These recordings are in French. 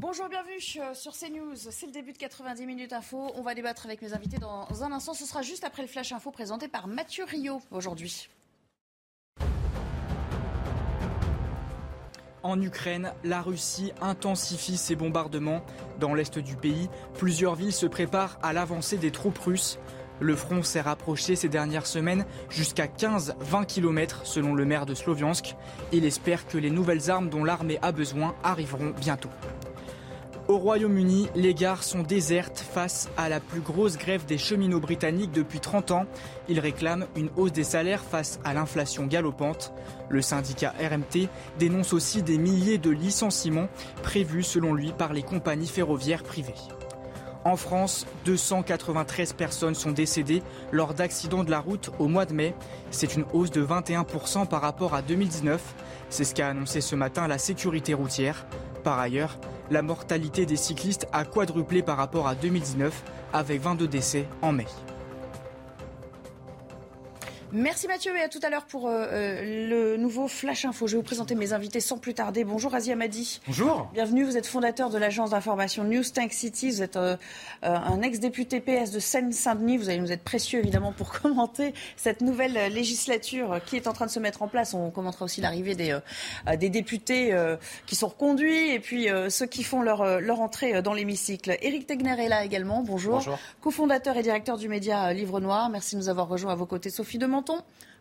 Bonjour, bienvenue euh, sur CNews. C'est le début de 90 minutes info. On va débattre avec mes invités dans un instant. Ce sera juste après le flash info présenté par Mathieu Rio aujourd'hui. En Ukraine, la Russie intensifie ses bombardements. Dans l'est du pays, plusieurs villes se préparent à l'avancée des troupes russes. Le front s'est rapproché ces dernières semaines jusqu'à 15-20 km selon le maire de Sloviansk. Il espère que les nouvelles armes dont l'armée a besoin arriveront bientôt. Au Royaume-Uni, les gares sont désertes face à la plus grosse grève des cheminots britanniques depuis 30 ans. Ils réclament une hausse des salaires face à l'inflation galopante. Le syndicat RMT dénonce aussi des milliers de licenciements prévus selon lui par les compagnies ferroviaires privées. En France, 293 personnes sont décédées lors d'accidents de la route au mois de mai. C'est une hausse de 21% par rapport à 2019. C'est ce qu'a annoncé ce matin la sécurité routière. Par ailleurs, la mortalité des cyclistes a quadruplé par rapport à 2019 avec 22 décès en mai. Merci Mathieu et à tout à l'heure pour euh, euh, le nouveau Flash Info. Je vais vous présenter mes invités sans plus tarder. Bonjour Asia Madi. Bonjour. Bienvenue, vous êtes fondateur de l'agence d'information News Tank City. Vous êtes euh, un ex-député PS de Seine-Saint-Denis. Vous allez nous être précieux évidemment pour commenter cette nouvelle législature qui est en train de se mettre en place. On commentera aussi l'arrivée des, des députés qui sont reconduits et puis ceux qui font leur, leur entrée dans l'hémicycle. Éric Tegner est là également. Bonjour. Bonjour. Co-fondateur et directeur du média Livre Noir. Merci de nous avoir rejoints à vos côtés. Sophie Demont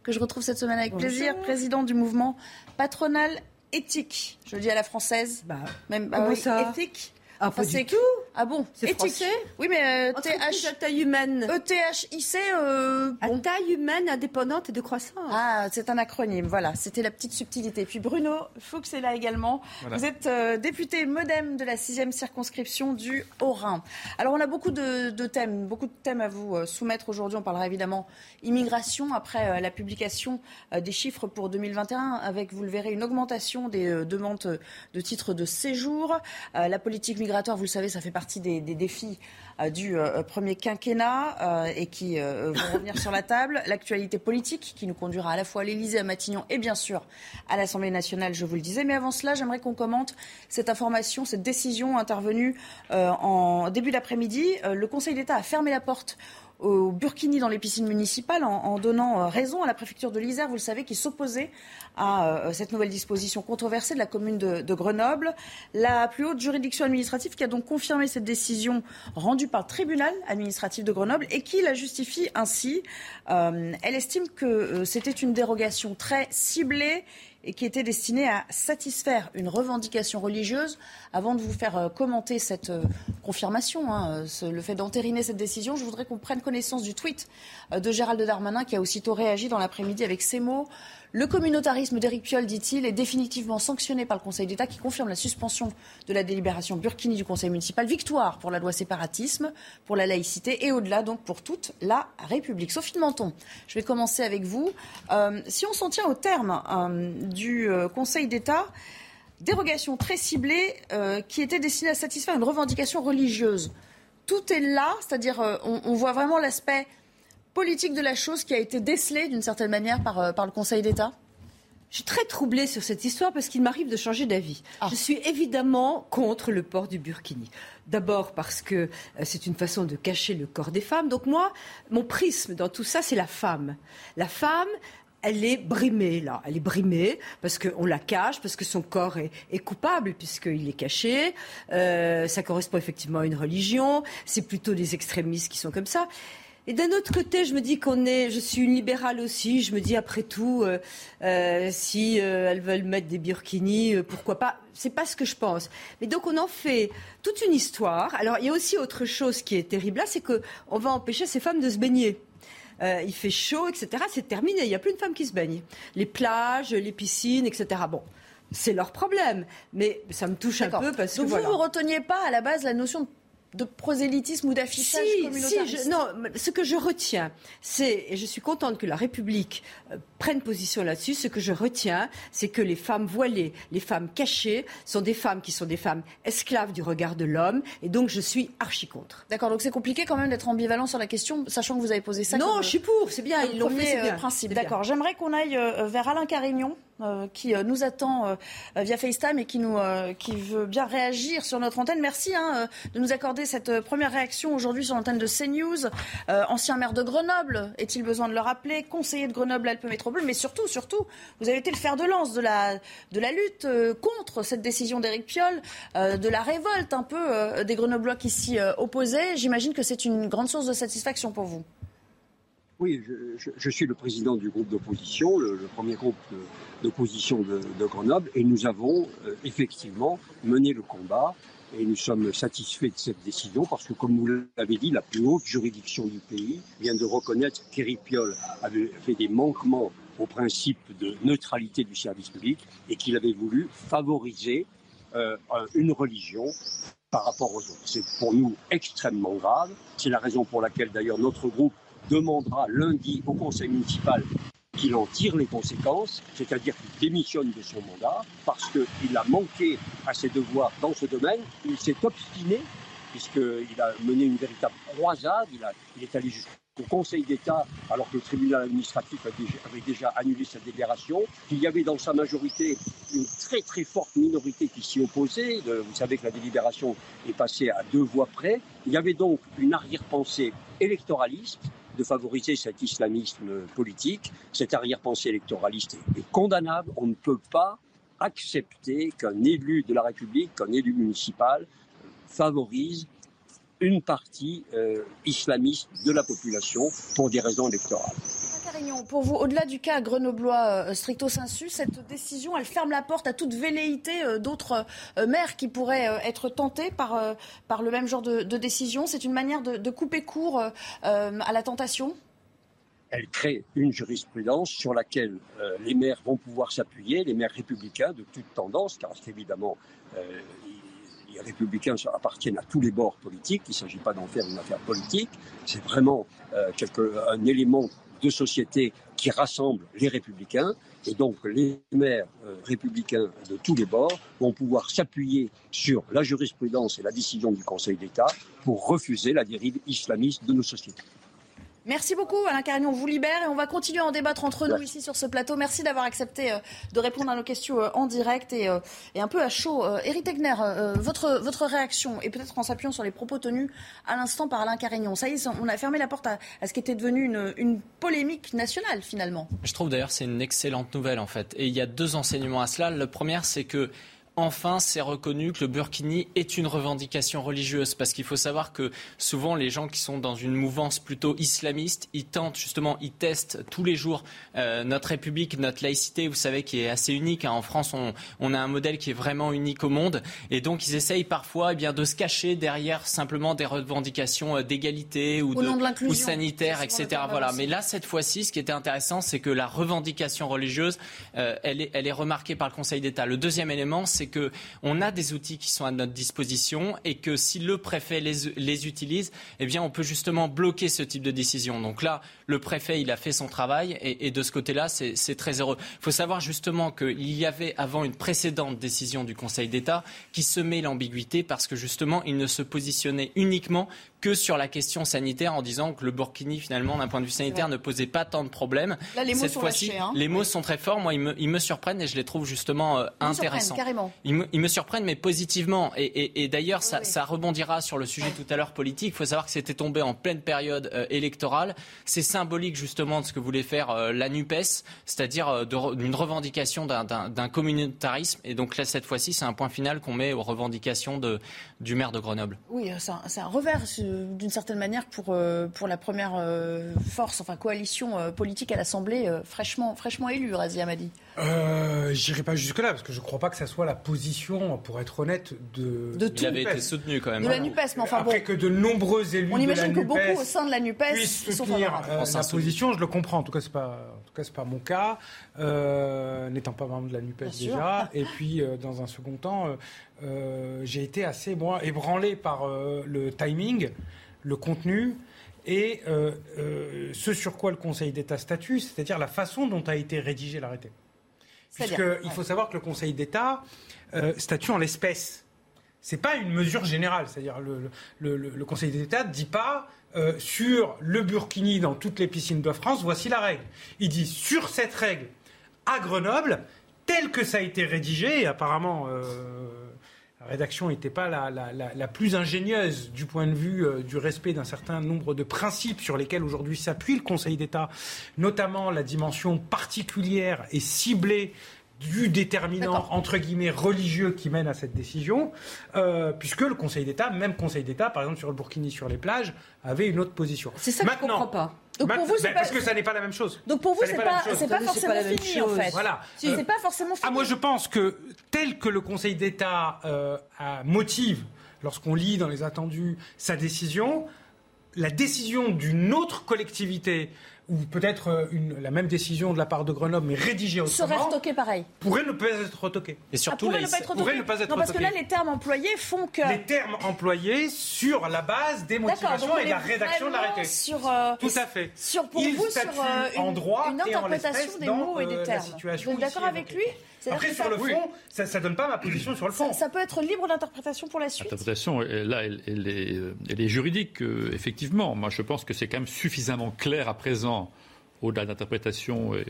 que je retrouve cette semaine avec Bonjour. plaisir, président du mouvement patronal éthique. Je le dis à la française. Bah, Même comment oui, ça? éthique. Ah, Enfin, pas du tout. Ah bon français Oui, mais euh, Entreprise à TH, taille humaine. ETHIC, euh, À taille humaine, indépendante et de croissance. Ah, c'est un acronyme, voilà, c'était la petite subtilité. Puis Bruno Fuchs est là également. Vous êtes euh, député modem de la sixième circonscription du Haut-Rhin. Alors on a beaucoup de, de thèmes, beaucoup de thèmes à vous euh, soumettre aujourd'hui. On parlera évidemment immigration après euh, la publication euh, des chiffres pour 2021 avec, vous le verrez, une augmentation des euh, demandes de titres de séjour. Euh, la politique migratoire, vous le savez, ça fait partie des, des défis euh, du euh, premier quinquennat euh, et qui euh, vont revenir sur la table. L'actualité politique qui nous conduira à la fois à l'Élysée, à Matignon et bien sûr à l'Assemblée nationale, je vous le disais. Mais avant cela, j'aimerais qu'on commente cette information, cette décision intervenue euh, en début d'après-midi. Euh, le Conseil d'État a fermé la porte au Burkini dans les piscines municipales en, donnant euh, raison à la préfecture de l'Isère, vous le savez, qui s'opposait à euh, cette nouvelle disposition controversée de la commune de, Grenoble. La plus haute juridiction administrative qui a donc confirmé cette décision rendue par le tribunal administratif de Grenoble et qui la justifie ainsi. Euh, elle estime que c'était une dérogation très ciblée et qui était destinée à satisfaire une revendication religieuse. Avant de vous faire euh, commenter cette euh, confirmation, hein, euh, le fait d'entériner cette décision, je voudrais qu'on prenne connaissance du tweet de Gérald Darmanin qui a aussitôt réagi dans l'après-midi avec ces mots. Le communautarisme d'Éric Piolle, dit-il, est définitivement sanctionné par le Conseil d'État qui confirme la suspension de la délibération Burkini du Conseil municipal. Victoire pour la loi séparatisme, pour la laïcité et au-delà donc pour toute la République. Sophie de Menton, je vais commencer avec vous. Euh, si on s'en tient au terme euh, du euh, Conseil d'État, dérogation très ciblée qui était destinée à satisfaire une revendication religieuse. Tout est là, c'est-à-dire on voit vraiment l'aspect politique de la chose qui a été décelé d'une certaine manière par, euh, par le Conseil d'État Je suis très troublée sur cette histoire parce qu'il m'arrive de changer d'avis. Ah. Je suis évidemment contre le port du burkini. D'abord parce que euh, c'est une façon de cacher le corps des femmes. Donc moi, mon prisme dans tout ça, c'est la femme. La femme, elle est brimée là. Elle est brimée parce qu'on la cache, parce que son corps est, est coupable puisqu'il est caché. Euh, ça correspond effectivement à une religion. C'est plutôt des extrémistes qui sont comme ça. Et d'un autre côté, je me dis qu'on est, je suis une libérale aussi. Je me dis après tout, euh, euh, si euh, elles veulent mettre des burkinis, pourquoi pas C'est pas ce que je pense. Mais donc on en fait toute une histoire. Alors il y a aussi autre chose qui est terrible là, c'est que on va empêcher ces femmes de se baigner. Euh, il fait chaud, etc. C'est terminé. Il n'y a plus de femmes qui se baignent. Les plages, les piscines, etc. Bon. c'est leur problème. Mais ça me touche un peu parce que. Donc vous, ne reteniez pas à la base la notion de de prosélytisme ou d'affichage si, non, ce que je retiens, c'est, et je suis contente que la République euh, prenne position là-dessus, ce que je retiens, c'est que les femmes voilées, les femmes cachées, sont des femmes qui sont des femmes esclaves du regard de l'homme, et donc je suis archi contre. D'accord, donc c'est compliqué quand même d'être ambivalent sur la question, sachant que vous avez posé ça. Non, je suis pour, c'est bien, ils l'ont fait, c'est euh, bien. principe. D'accord, j'aimerais qu'on aille euh, vers Alain Carignon. Euh, qui euh, nous attend euh, via FaceTime et qui, nous, qui veut bien réagir sur notre antenne. Merci hein, de nous accorder cette première réaction aujourd'hui sur l'antenne de CNews. ancien maire de Grenoble, est-il besoin de le rappeler? Conseiller de Grenoble-Alpes Métropole, mais surtout, surtout, vous avez été le fer de lance de la, de la lutte contre cette décision d'Éric Piolle, de la révolte un peu des Grenoblois qui s'y opposaient. J'imagine que c'est une grande source de satisfaction pour vous. Oui, je, suis le président du groupe d'opposition, le, premier groupe d'opposition de, Grenoble, et nous avons euh, effectivement mené le combat et nous sommes satisfaits de cette décision parce que, comme vous l'avez dit, la plus haute juridiction du pays vient de reconnaître qu'Éric avait fait des manquements au principe de neutralité du service public et qu'il avait voulu favoriser euh, une religion par rapport aux autres. C'est pour nous extrêmement grave. C'est la raison pour laquelle d'ailleurs notre groupe demandera lundi au conseil municipal qu'il en tire les conséquences, c'est-à-dire qu'il démissionne de son mandat parce qu'il a manqué à ses devoirs dans ce domaine. Il s'est obstiné, puisqu'il a mené une véritable croisade, il, il est allé jusqu'au Conseil d'État, alors que le tribunal administratif avait déjà annulé sa délibération, qu'il y avait dans sa majorité une très très forte minorité qui s'y opposait. Vous savez que la délibération est passée à deux voix près. Il y avait donc une arrière-pensée électoraliste de favoriser cet islamisme politique. Cette arrière-pensée électoraliste est, condamnable. On ne peut pas accepter qu'un élu de la République, qu'un élu municipal favorise une partie euh, islamiste de la population pour des raisons électorales pour vous, au-delà du cas grenoblois euh, stricto sensu, cette décision, elle ferme la porte à toute velléité euh, d'autres euh, maires qui pourraient être tentés par, par le même genre de, décision. C'est une manière de, couper court à la tentation? Elle crée une jurisprudence sur laquelle les maires vont pouvoir s'appuyer, les maires républicains de toute tendance, car évidemment, les républicains appartiennent à tous les bords politiques, il ne s'agit pas d'en faire une affaire politique, c'est vraiment un élément de société qui rassemble les républicains. Et donc les maires euh, républicains de tous les bords vont pouvoir s'appuyer sur la jurisprudence et la décision du Conseil d'État pour refuser la dérive islamiste de nos sociétés. Merci beaucoup, Alain Carignon. On vous libère et on va continuer à en débattre entre nous ici sur ce plateau. Merci d'avoir accepté euh, de répondre à nos questions euh, en direct et, euh, et un peu à chaud. Éric Tegner, votre, votre réaction, et peut-être en s'appuyant sur les propos tenus à l'instant par Alain Carignon. Ça y est, on a fermé la porte à, ce qui était devenu une, une, polémique nationale, finalement. Je trouve d'ailleurs c'est une excellente nouvelle, en fait. Et il y a deux enseignements à cela. Le premier, c'est que enfin c'est reconnu que le burkini est une revendication religieuse. Parce qu'il faut savoir que souvent les gens qui sont dans une mouvance plutôt islamiste, ils tentent justement, ils testent tous les jours euh, notre République, notre laïcité, vous savez, qui est assez unique. Hein. En France, on, a un modèle qui est vraiment unique au monde. Et donc ils essayent parfois eh bien, de se cacher derrière simplement des revendications euh, d'égalité ou, de, ou sanitaire, etc. Voilà. Mais là, cette fois-ci, ce qui était intéressant, c'est que la revendication religieuse, euh, elle, est, elle est remarquée par le Conseil d'État. Le deuxième élément, c'est c'est qu'on a des outils qui sont à notre disposition et que si le préfet les, utilise, eh bien, on peut justement bloquer ce type de décision. Donc là, le préfet, il a fait son travail et, de ce côté-là, c'est très heureux. Il faut savoir justement qu'il y avait avant une précédente décision du Conseil d'État qui semait l'ambiguïté parce que justement, il ne se positionnait uniquement que sur la question sanitaire en disant que le Burkini, finalement, d'un point de vue sanitaire, ne posait pas tant de problèmes. Là, les mots Cette fois-ci, hein. les mots sont très forts. Moi, ils me, ils me surprennent et je les trouve justement euh, intéressants. Carrément. Ils, me, ils me, surprennent, mais positivement. Et, et, et d'ailleurs, ça, ça, rebondira sur le sujet tout à l'heure politique. Il faut savoir que c'était tombé en pleine période euh, électorale. C'est symbolique justement de ce que voulait faire euh, la NUPES, c'est-à-dire d'une revendication d'un communautarisme. Et donc là, cette fois-ci, c'est un point final qu'on met aux revendications de, du maire de Grenoble. Oui, c'est un, un, revers d'une certaine manière pour, euh, pour la première euh, force, enfin coalition euh, politique à l'Assemblée fraîchement, fraîchement élue, Razia Madi. Euh, J'irai pas jusque-là, parce que je ne crois pas que ça soit la position, pour être honnête, de. de Il avait été soutenu quand même. De la NUPES, mais enfin Après que de nombreux élus. On imagine de que beaucoup au sein de la NUPES puissent sont soutenir euh, la position, je le comprends. En tout cas, c'est pas, en tout cas, c'est pas mon cas, euh, n'étant pas membre de la Nupes Bien sûr. déjà. Et puis, euh, dans un second temps, euh, euh, j'ai été assez moi ébranlé par euh, le timing, le contenu. Et euh, euh, ce sur quoi le Conseil d'État statue, c'est-à-dire la façon dont a été rédigé l'arrêté. Puisqu'il ouais. faut savoir que le Conseil d'État euh, statue en l'espèce. C'est pas une mesure générale. C'est-à-dire le, le, le- le Conseil d'État ne dit pas euh, sur le burkini dans toutes les piscines de France, voici la règle. Il dit sur cette règle à Grenoble, telle que ça a été rédigé, et apparemment euh, la rédaction n'était pas la, la- la- la plus ingénieuse du point de vue euh, du respect d'un certain nombre de principes sur lesquels aujourd'hui s'appuie le Conseil d'État, notamment la dimension particulière et ciblée du déterminant D'accord. entre guillemets religieux qui mène à cette décision, euh, puisque le Conseil d'État, même Conseil d'État, par exemple sur le Burkini sur les plages, avait une autre position. C'est ça que je comprends pas. Donc pour Maintenant- vous, c'est ben, pas- parce que ça n'est pas la même chose. Donc pour vous, c'est n'est pas la pas, même chose. c'est pas forcément pas la même fini en chose. fait. Voilà. Si, Euh, c'est pas forcément fini. Ah, moi, je pense que tel que le Conseil d'État euh, a- motive, lorsqu'on lit dans les attendus sa décision, la décision d'une autre collectivité, ou peut-être euh, une- la même décision de la part de Grenoble, mais rédigée serait autrement, retoqué pareil. pourrait ne pas être retoquée. Et Ah, surtout, pourrait là, ne pas être pourrait ne pas être Non, parce que là, les termes employés font que. Les termes employés sur la base des motivations et de la rédaction de l'arrêté. Sur, euh, Tout à fait. Sur, pour Il vous, sur euh, une, en droit une et en interprétation des dans, mots et euh, des la termes. situation Vous êtes d'accord avec lui? Après, sur ça- le fond, ça ne donne pas ma position sur le fond. ça, ça peut être libre d'interprétation pour la suite? L'interprétation, là, elle, elle est, euh, elle est juridique, euh, effectivement. Moi, je pense que c'est quand même suffisamment clair à présent, au-delà de l'interprétation de,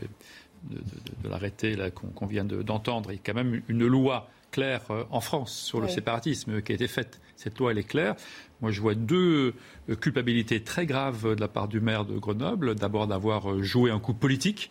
de- l'arrêté qu'on vient de- d'entendre. Il y a quand même une loi claire euh, en France sur le Oui. séparatisme qui a été faite. Cette loi, elle est claire. Moi, je vois deux euh, culpabilités très graves de la part du maire de Grenoble. D'abord, d'avoir euh, joué un coup politique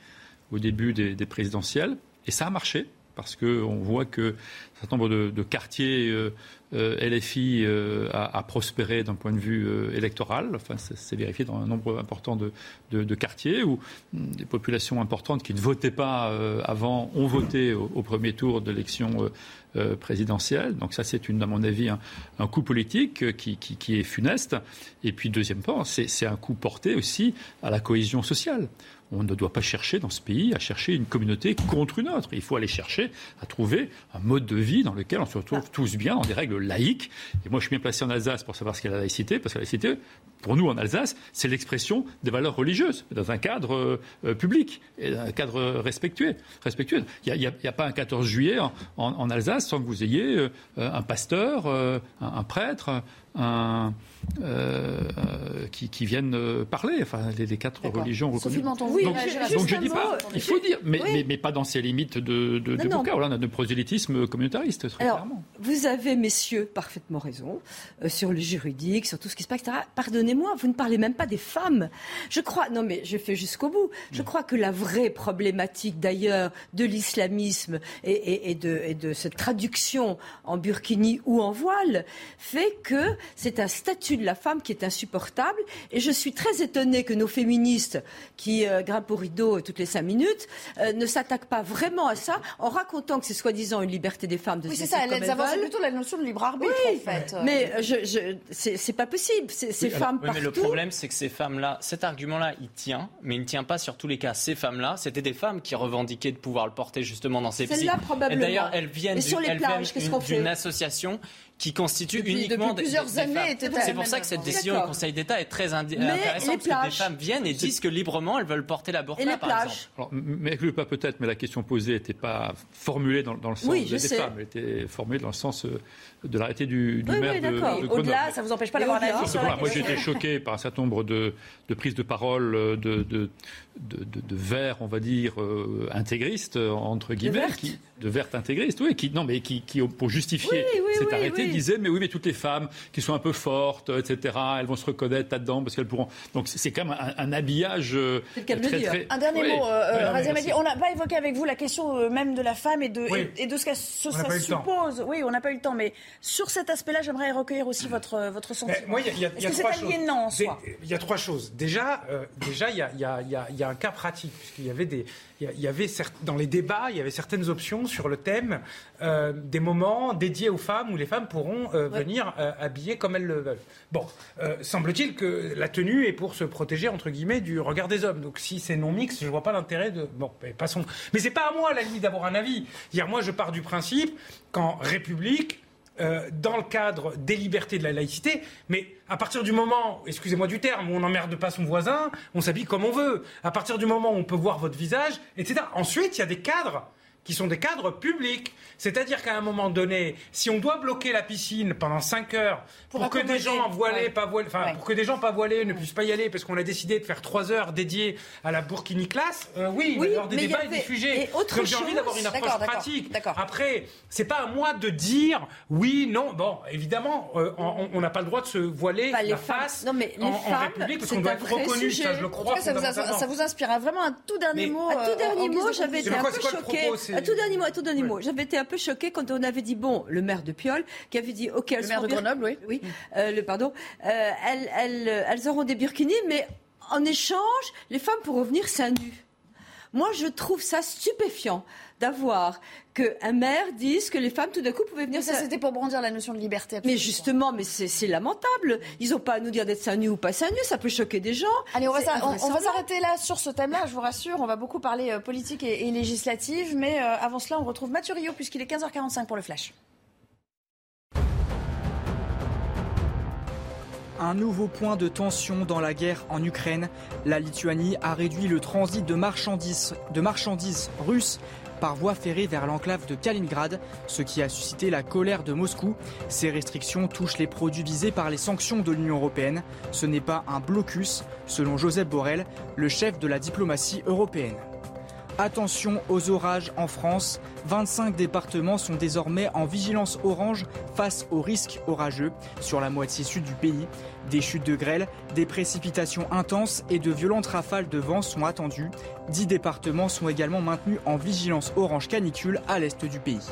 au début des, des présidentielles. Et ça a marché, parce qu'on voit que un certain nombre de, de quartiers euh, euh, LFI euh, a, a prospéré d'un point de vue euh, électoral. Enfin, ça s'est vérifié dans un nombre important de, de- de quartiers où hum, des populations importantes qui ne votaient pas euh, avant ont voté au, au premier tour de l'élection euh, présidentielle. Donc ça, c'est à mon avis, un, un coup politique qui, qui- qui est funeste. Et puis, deuxième point, c'est c'est un coup porté aussi à la cohésion sociale. On ne doit pas chercher dans ce pays à chercher une communauté contre une autre. Il faut aller chercher à trouver un mode de vie dans lequel on se retrouve tous bien, dans des règles laïques. Et moi, je suis bien placé en Alsace pour savoir ce qu'est la laïcité, parce que la laïcité, pour nous en Alsace, c'est l'expression des valeurs religieuses, dans un cadre euh, public, et dans un cadre respectueux. respectueux. Il n'y a, pas un 14 juillet en, en- en Alsace sans que vous ayez euh, un pasteur, euh, un, un prêtre, un, euh, qui, qui viennent euh, parler, enfin les, les quatre religions reconnues. Oui, donc, donc je dis pas, il faut dire, mais, Oui. mais, mais pas dans ces limites de, de, Non, du non. bouquin, voilà, de prosélytisme communautariste, très Alors, clairement. vous avez, messieurs, parfaitement raison euh, sur le juridique, sur tout ce qui se passe, etc. Pardonnez-moi, vous ne parlez même pas des femmes. Je crois, non mais je fais jusqu'au bout. Je crois que la vraie problématique d'ailleurs de l'islamisme et, et- et de, et de cette traduction en burkini ou en voile fait que c'est un statut de la femme qui est insupportable. Et je suis très étonnée que nos féministes qui euh, grimpent au rideau toutes les cinq minutes euh, ne s'attaquent pas vraiment à ça en racontant que c'est soi-disant une liberté des femmes de Oui, se c'est ça, elles avancent plutôt la notion de libre arbitre Oui, en fait. mais euh, je, je, c'est pas possible. Ces Oui, alors- femmes oui, mais le partout. problème, c'est que ces femmes-là, cet argument-là, il tient, mais il ne tient pas sur tous les cas. Ces femmes-là, c'était des femmes qui revendiquaient de pouvoir le porter justement dans ces Celles-là, piscines. probablement. Et d'ailleurs, elles viennent d'une association qui constitue Depuis- uniquement depuis des- plusieurs des, des années, femmes. était à C'est pour ça que cette décision du. Conseil d'État est très indi- intéressante parce que des femmes viennent et disent que librement elles veulent porter la burqa, Et les par plages. exemple. Alors, mais le pas peut-être, mais la question posée n'était pas formulée dans, dans le sens Oui, des je sais. femmes, elle était formulée dans le sens euh, de l'arrêté du, du Oui, maire oui, de, d'accord. de Au-delà, Grenoble. ça vous empêche pas d'avoir un avis sur que la moi j'ai été choqué par un certain nombre de, de prises de parole euh, de, de, de, de, de verts, on va dire, euh, intégristes, euh, entre guillemets, qui, de vertes intégristes, oui, qui, non, mais qui, qui pour justifier Oui, oui, cet oui, arrêté, oui. disaient, mais oui, mais toutes les femmes qui sont un peu fortes, etc., elles vont se reconnaître là-dedans parce qu'elles pourront. Donc c'est quand même un, un habillage euh, C'est le cas de le très, dire. très- Un dernier Oui. mot, euh, Razia. Madi. On n'a pas évoqué avec vous la question même de la femme et de, Oui. et, et de ce n'a ça suppose. Oui, on n'a pas eu le temps, mais Sur cet aspect-là, j'aimerais recueillir aussi votre, votre sentiment. Moi, il y a, y a, trois choses. En soi il y a trois choses. Déjà, euh, déjà, il y a, y a, un cas pratique puisqu'il y avait des, il y avait dans les débats, il y avait certaines options sur le thème euh, des moments dédiés aux femmes où les femmes pourront euh, venir habiller comme elles le veulent. Bon, semble-t-il que la tenue est pour se protéger entre guillemets du regard des hommes. Donc si c'est non mixte, je vois pas l'intérêt de. Bon, passons. Mais c'est pas à moi la limite d'avoir un avis. Dire moi je pars du principe qu'en République euh, dans le cadre des libertés de la laïcité, mais à partir du moment, excusez-moi du terme, où on n'emmerde pas son voisin, on s'habille comme on veut. À partir du moment où on peut voir votre visage, etc. Ensuite, il y a des cadres qui sont des cadres publics. C'est-à-dire qu'à un moment donné, si on doit bloquer la piscine pendant 5 heures pour, que des gens voilés, pas voilés, enfin pour que des gens pas voilés ne puissent pas y aller parce qu'on a décidé de faire 3 heures dédiées à la Burkini classe, euh, oui, avoir des débats et des sujets. Donc j'ai envie d'avoir une approche pratique. Après, c'est pas à moi de dire oui, non. Bon, évidemment, euh, on n'a pas le droit de se voiler la face non, mais en, République parce qu'on doit être reconnu. Ça, je le crois. Ça vous, ça vous inspire vraiment un tout dernier mot. Un tout dernier mot, j'avais été un peu choquée. Un tout dernier mot, un tout dernier mot. J'avais été un peu choquée quand on avait dit, bon, le maire de Piolle, qui avait dit, OK, elles Le maire de Grenoble, oui. Oui, euh, le, pardon. Euh, elles, elles, elles auront des burkinis, mais en échange, les femmes pourront venir seins nus. Moi, je trouve ça stupéfiant d'avoir qu'un maire dise que les femmes, tout d'un coup, pouvaient venir. ça, c'était pour brandir la notion de liberté. Mais justement, mais c'est lamentable. Ils n'ont pas à nous dire d'être seins nus ou pas seins nus. Ça peut choquer des gens. Allez, on va s'arrêter là sur ce thème-là. Je vous rassure, on va beaucoup parler euh, politique et, législative. Mais euh, avant cela, on retrouve Mathieu Rio, puisqu'il est 15h45 pour le Flash. Un nouveau point de tension dans la guerre en Ukraine. La Lituanie a réduit le transit de marchandises, russes par voie ferrée vers l'enclave de Kaliningrad, ce qui a suscité la colère de Moscou. Ces restrictions touchent les produits visés par les sanctions de l'Union européenne. Ce n'est pas un blocus, selon Joseph Borrell, le chef de la diplomatie européenne. Attention aux orages en France. 25 départements sont désormais en vigilance orange face aux risques orageux sur la moitié sud du pays. Des chutes de grêle, des précipitations intenses et de violentes rafales de vent sont attendues. 10 départements sont également maintenus en vigilance orange canicule à l'est du pays.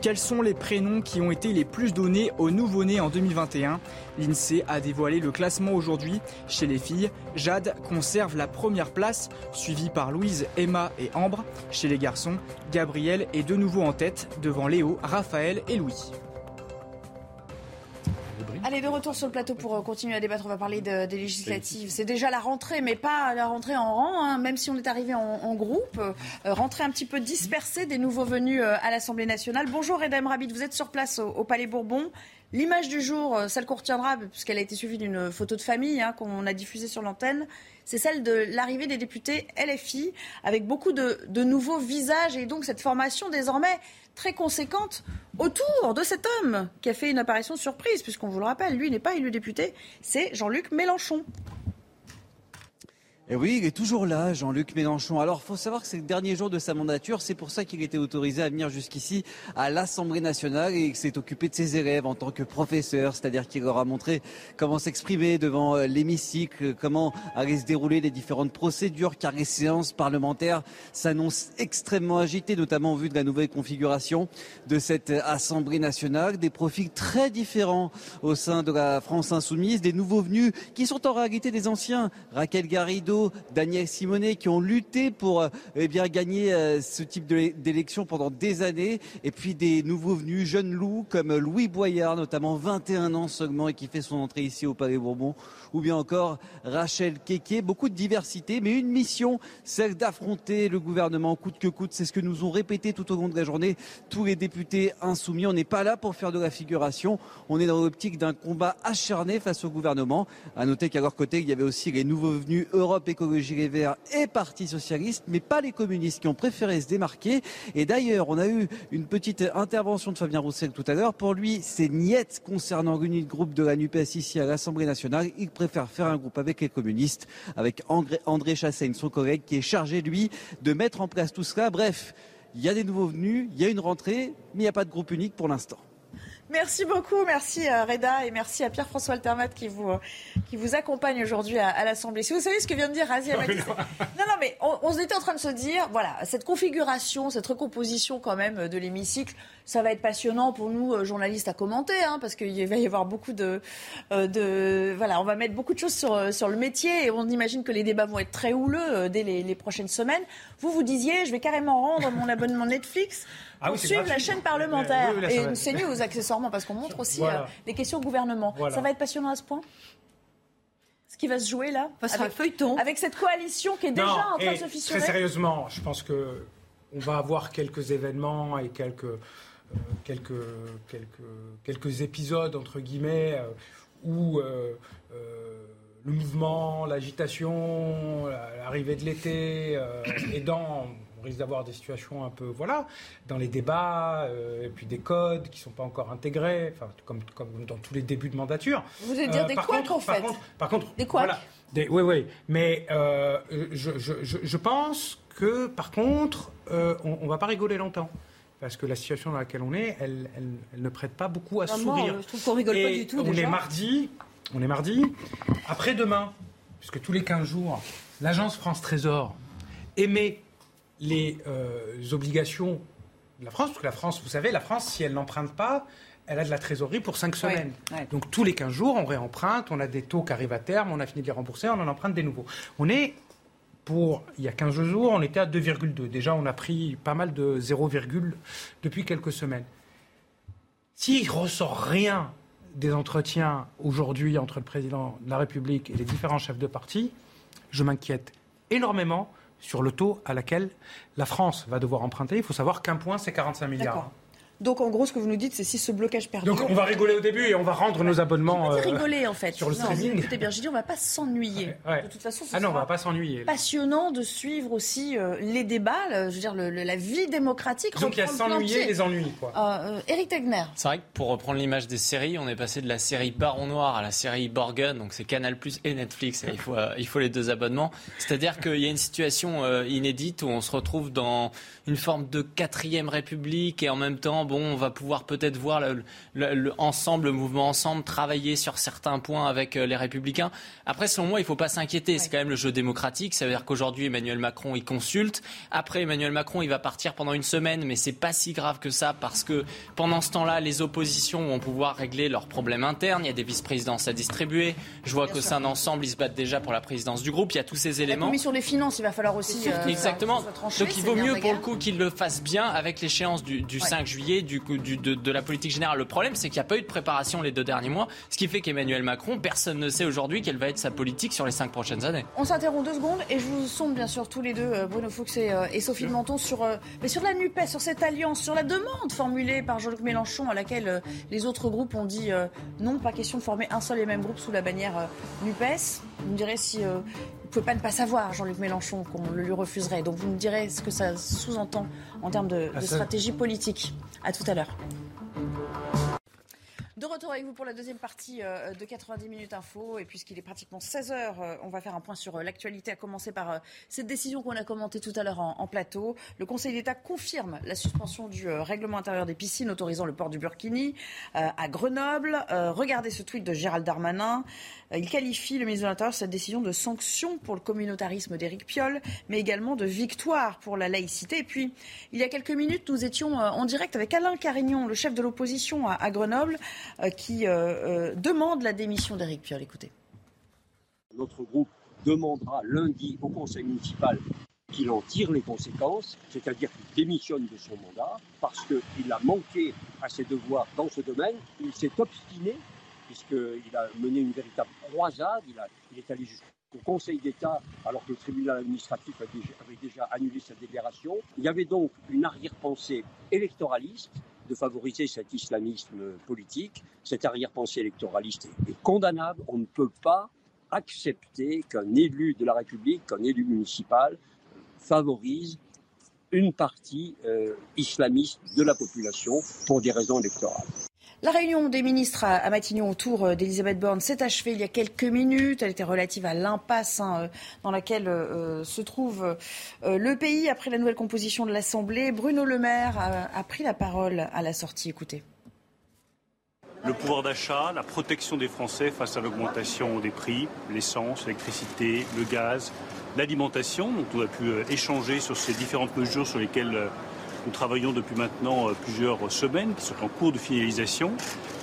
Quels sont les prénoms qui ont été les plus donnés aux nouveau-nés en 2021 L'INSEE a dévoilé le classement aujourd'hui. Chez les filles, Jade conserve la première place, suivie par Louise, Emma et Ambre. Chez les garçons, Gabriel est de nouveau en tête, devant Léo, Raphaël et Louis. Allez, de retour sur le plateau pour euh, continuer à débattre. On va parler des législatives. C'est déjà la rentrée, mais pas la rentrée en rang, hein. même si on est arrivé en, groupe. Euh, rentrée un petit peu dispersée des nouveaux venus euh, à l'Assemblée nationale. Bonjour Edem Rabid, vous êtes sur place au, Palais Bourbon. L'image du jour, celle qu'on retiendra, puisqu'elle a été suivie d'une photo de famille hein, qu'on a diffusée sur l'antenne, c'est celle de l'arrivée des députés LFI, avec beaucoup de, de nouveaux visages et donc cette formation désormais très conséquente autour de cet homme qui a fait une apparition surprise, puisqu'on vous le rappelle, lui n'est pas élu député, c'est Jean-Luc Mélenchon. Et oui, il est toujours là, Jean-Luc Mélenchon. Alors, faut savoir que c'est le dernier jour de sa mandature. C'est pour ça qu'il était autorisé à venir jusqu'ici à l'Assemblée nationale et qu'il s'est occupé de ses élèves en tant que professeur. C'est-à-dire qu'il leur a montré comment s'exprimer devant euh, l'hémicycle, comment allaient se dérouler les différentes procédures, car les séances parlementaires s'annoncent extrêmement agitées, notamment en vue de la nouvelle configuration de cette Assemblée nationale. Des profils très différents au sein de la France insoumise, des nouveaux venus qui sont en réalité des anciens. Raquel Garrido, Daniel Simonet, qui ont lutté pour eh bien, gagner euh, ce type d'élection pendant des années. Et puis des nouveaux venus, jeunes loups, comme Louis Boyard, notamment 21 ans seulement, et qui fait son entrée ici au Palais Bourbon. Ou bien encore Rachel Keke. Beaucoup de diversité, mais une mission, celle d'affronter le gouvernement coûte que coûte. C'est ce que nous ont répété tout au long de la journée tous les députés insoumis. On n'est pas là pour faire de la figuration. On est dans l'optique d'un combat acharné face au gouvernement. À noter qu'à leur côté, il y avait aussi les nouveaux venus Europe Écologie Les Verts et Parti Socialiste, mais pas les communistes qui ont préféré se démarquer. Et d'ailleurs, on a eu une petite intervention de Fabien Roussel tout à l'heure. Pour lui, c'est niette concernant l'unité groupe de la NUPES ici à l'Assemblée nationale. Préfère faire un groupe avec les communistes, avec André Chassaigne, son collègue, qui est chargé, lui, de mettre en place tout cela. Bref, il y a des nouveaux venus, il y a une rentrée, mais il n'y a pas de groupe unique pour l'instant. Merci beaucoup, merci à Reda et merci à Pierre-François Altermat qui vous, qui vous accompagne aujourd'hui à, l'Assemblée. Si vous savez ce que vient de dire Razia Non, non, mais on, on, était en train de se dire, voilà, cette configuration, cette recomposition quand même de l'hémicycle, ça va être passionnant pour nous, euh, journalistes, à commenter, hein, parce qu'il va y avoir beaucoup de, euh, de, Voilà, on va mettre beaucoup de choses sur, euh, sur le métier et on imagine que les débats vont être très houleux dès les, les prochaines semaines. Vous, vous disiez, je vais carrément rendre mon abonnement Netflix ah pour suivre la chaîne parlementaire. Oui, et c'est news accessoirement parce qu'on montre aussi les questions au gouvernement. Ça va être passionnant à ce point ce qui va se jouer là avec, feuilleton. avec cette coalition qui est déjà en train de se fissurer. Très sérieusement, je pense que on va avoir quelques événements et quelques euh, quelques, quelques, quelques épisodes, entre guillemets, euh, où euh, le mouvement, l'agitation, l'arrivée de l'été aidant, on risque d'avoir des situations un peu, voilà, dans les débats, et puis des codes qui ne sont pas encore intégrés, enfin, comme, comme dans tous les débuts de mandature. Vous voulez dire des couacs, en fait Par contre, des couacs oui, oui, mais je, je, je, pense que, par contre, on ne va pas rigoler longtemps parce que la situation dans laquelle on est, elle, ne prête pas beaucoup à sourire. Je trouve qu'on rigole pas du tout. On est mardi, on est mardi. Après demain, puisque tous les 15 jours, l'agence France Trésor émet les euh, obligations de la France, parce que la France, vous savez, la France, si elle n'emprunte pas, elle a de la trésorerie pour 5 semaines. Donc tous les 15 jours, on réemprunte, on a des taux qui arrivent à terme, on a fini de les rembourser, on en emprunte des nouveaux. On est pour il y a 15 jours, on était à 2,2. Déjà, on a pris pas mal de 0, depuis quelques semaines. S'il ressort rien des entretiens aujourd'hui entre le président de la République et les différents chefs de parti, je m'inquiète énormément sur le taux à laquelle la France va devoir emprunter. Il faut savoir qu'un point, c'est 45 milliards. Donc en gros, ce que vous nous dites, c'est si ce blocage perdure. Donc on va rigoler au début et on va rendre nos abonnements. Euh, rigoler en fait. Sur le streaming. Écoutez bien, j'ai dit on va pas s'ennuyer. De toute façon, ah non, on va pas s'ennuyer. Passionnant de suivre aussi euh, les débats, je veux dire la vie démocratique. Donc il y a s'ennuyer les ennuis quoi. Euh, Eric Tegner. C'est vrai que pour reprendre l'image des séries, on est passé de la série Baron Noir à la série Borgen, donc c'est Canal Plus et Netflix. il faut il faut les deux abonnements. C'est-à-dire qu'il y a une situation inédite où on se retrouve dans une forme de quatrième république et en même temps, bon, on va pouvoir peut-être voir le, ensemble, le mouvement ensemble, travailler sur certains points avec euh, les républicains. Après, selon moi, il ne faut pas s'inquiéter. C'est quand même le jeu démocratique. Ça veut dire qu'aujourd'hui, Emmanuel Macron, il consulte. Après, Emmanuel Macron, il va partir pendant une semaine, mais c'est pas si grave que ça parce que pendant ce temps-là, les oppositions vont pouvoir régler leurs problèmes internes. Il y a des vice-présidences à distribuer. Je vois que c'est un ensemble, ils se battent déjà pour la présidence du groupe. Il y a tous ces éléments. La commission des finances, il va falloir aussi. Euh, Exactement. Donc il vaut mieux pour le coup qu'il le fasse bien avec l'échéance du, 5 juillet, du, du, de, de la politique générale. Le problème, c'est qu'il n'y a pas eu de préparation les deux derniers mois, ce qui fait qu'Emmanuel Macron, personne ne sait aujourd'hui quelle va être sa politique sur les cinq prochaines années. On s'interrompt deux secondes et je vous sonde bien sûr tous les deux, euh, Bruno Fuchs et, euh, et Sophie Menton, sur, euh, mais sur la NUPES, sur cette alliance, sur la demande formulée par Jean-Luc Mélenchon à laquelle les autres groupes ont dit non, pas question de former un seul et même groupe sous la bannière NUPES. Vous me direz si ne pouvez pas ne pas savoir, Jean-Luc Mélenchon, qu'on le lui refuserait. Donc vous me direz ce que ça sous-entend en termes de, de stratégie politique. À tout à l'heure. Retour avec vous pour la deuxième partie euh, de 90 minutes info. Et puisqu'il est pratiquement 16 heures, euh, on va faire un point sur euh, l'actualité, à commencer par cette décision qu'on a commentée tout à l'heure en, plateau. Le Conseil d'État confirme la suspension du règlement intérieur des piscines autorisant le port du burkini à Grenoble. regardez ce tweet de Gérald Darmanin. Il qualifie le ministre de l'Intérieur cette décision de sanction pour le communautarisme d'Éric Piolle, mais également de victoire pour la laïcité. Et puis, il y a quelques minutes, nous étions en direct avec Alain Carignon, le chef de l'opposition à Grenoble. Euh, qui euh, euh, demande la démission d'Éric Piolle. Écoutez. Notre groupe demandera lundi au conseil municipal qu'il en tire les conséquences, c'est-à-dire qu'il démissionne de son mandat parce qu'il a manqué à ses devoirs dans ce domaine. Il s'est obstiné puisqu'il a mené une véritable croisade. Il, est allé jusqu'au Conseil d'État alors que le tribunal administratif avait déjà annulé sa délibération. Il y avait donc une arrière-pensée électoraliste de favoriser cet islamisme politique. Cette arrière-pensée électoraliste est, condamnable. On ne peut pas accepter qu'un élu de la République, qu'un élu municipal favorise une partie euh, islamiste de la population pour des raisons électorales. La réunion des ministres à, Matignon autour euh, d'Elisabeth Borne s'est achevée il y a quelques minutes. Elle était relative à l'impasse hein, euh, dans laquelle euh, se trouve le pays après la nouvelle composition de l'Assemblée. Bruno Le Maire a, pris la parole à la sortie. Écoutez. le pouvoir d'achat, la protection des Français face à l'augmentation des prix, l'essence, l'électricité, le gaz, l'alimentation, dont on a pu échanger sur ces différentes mesures sur lesquelles nous travaillons depuis maintenant euh, plusieurs semaines, qui sont en cours de finalisation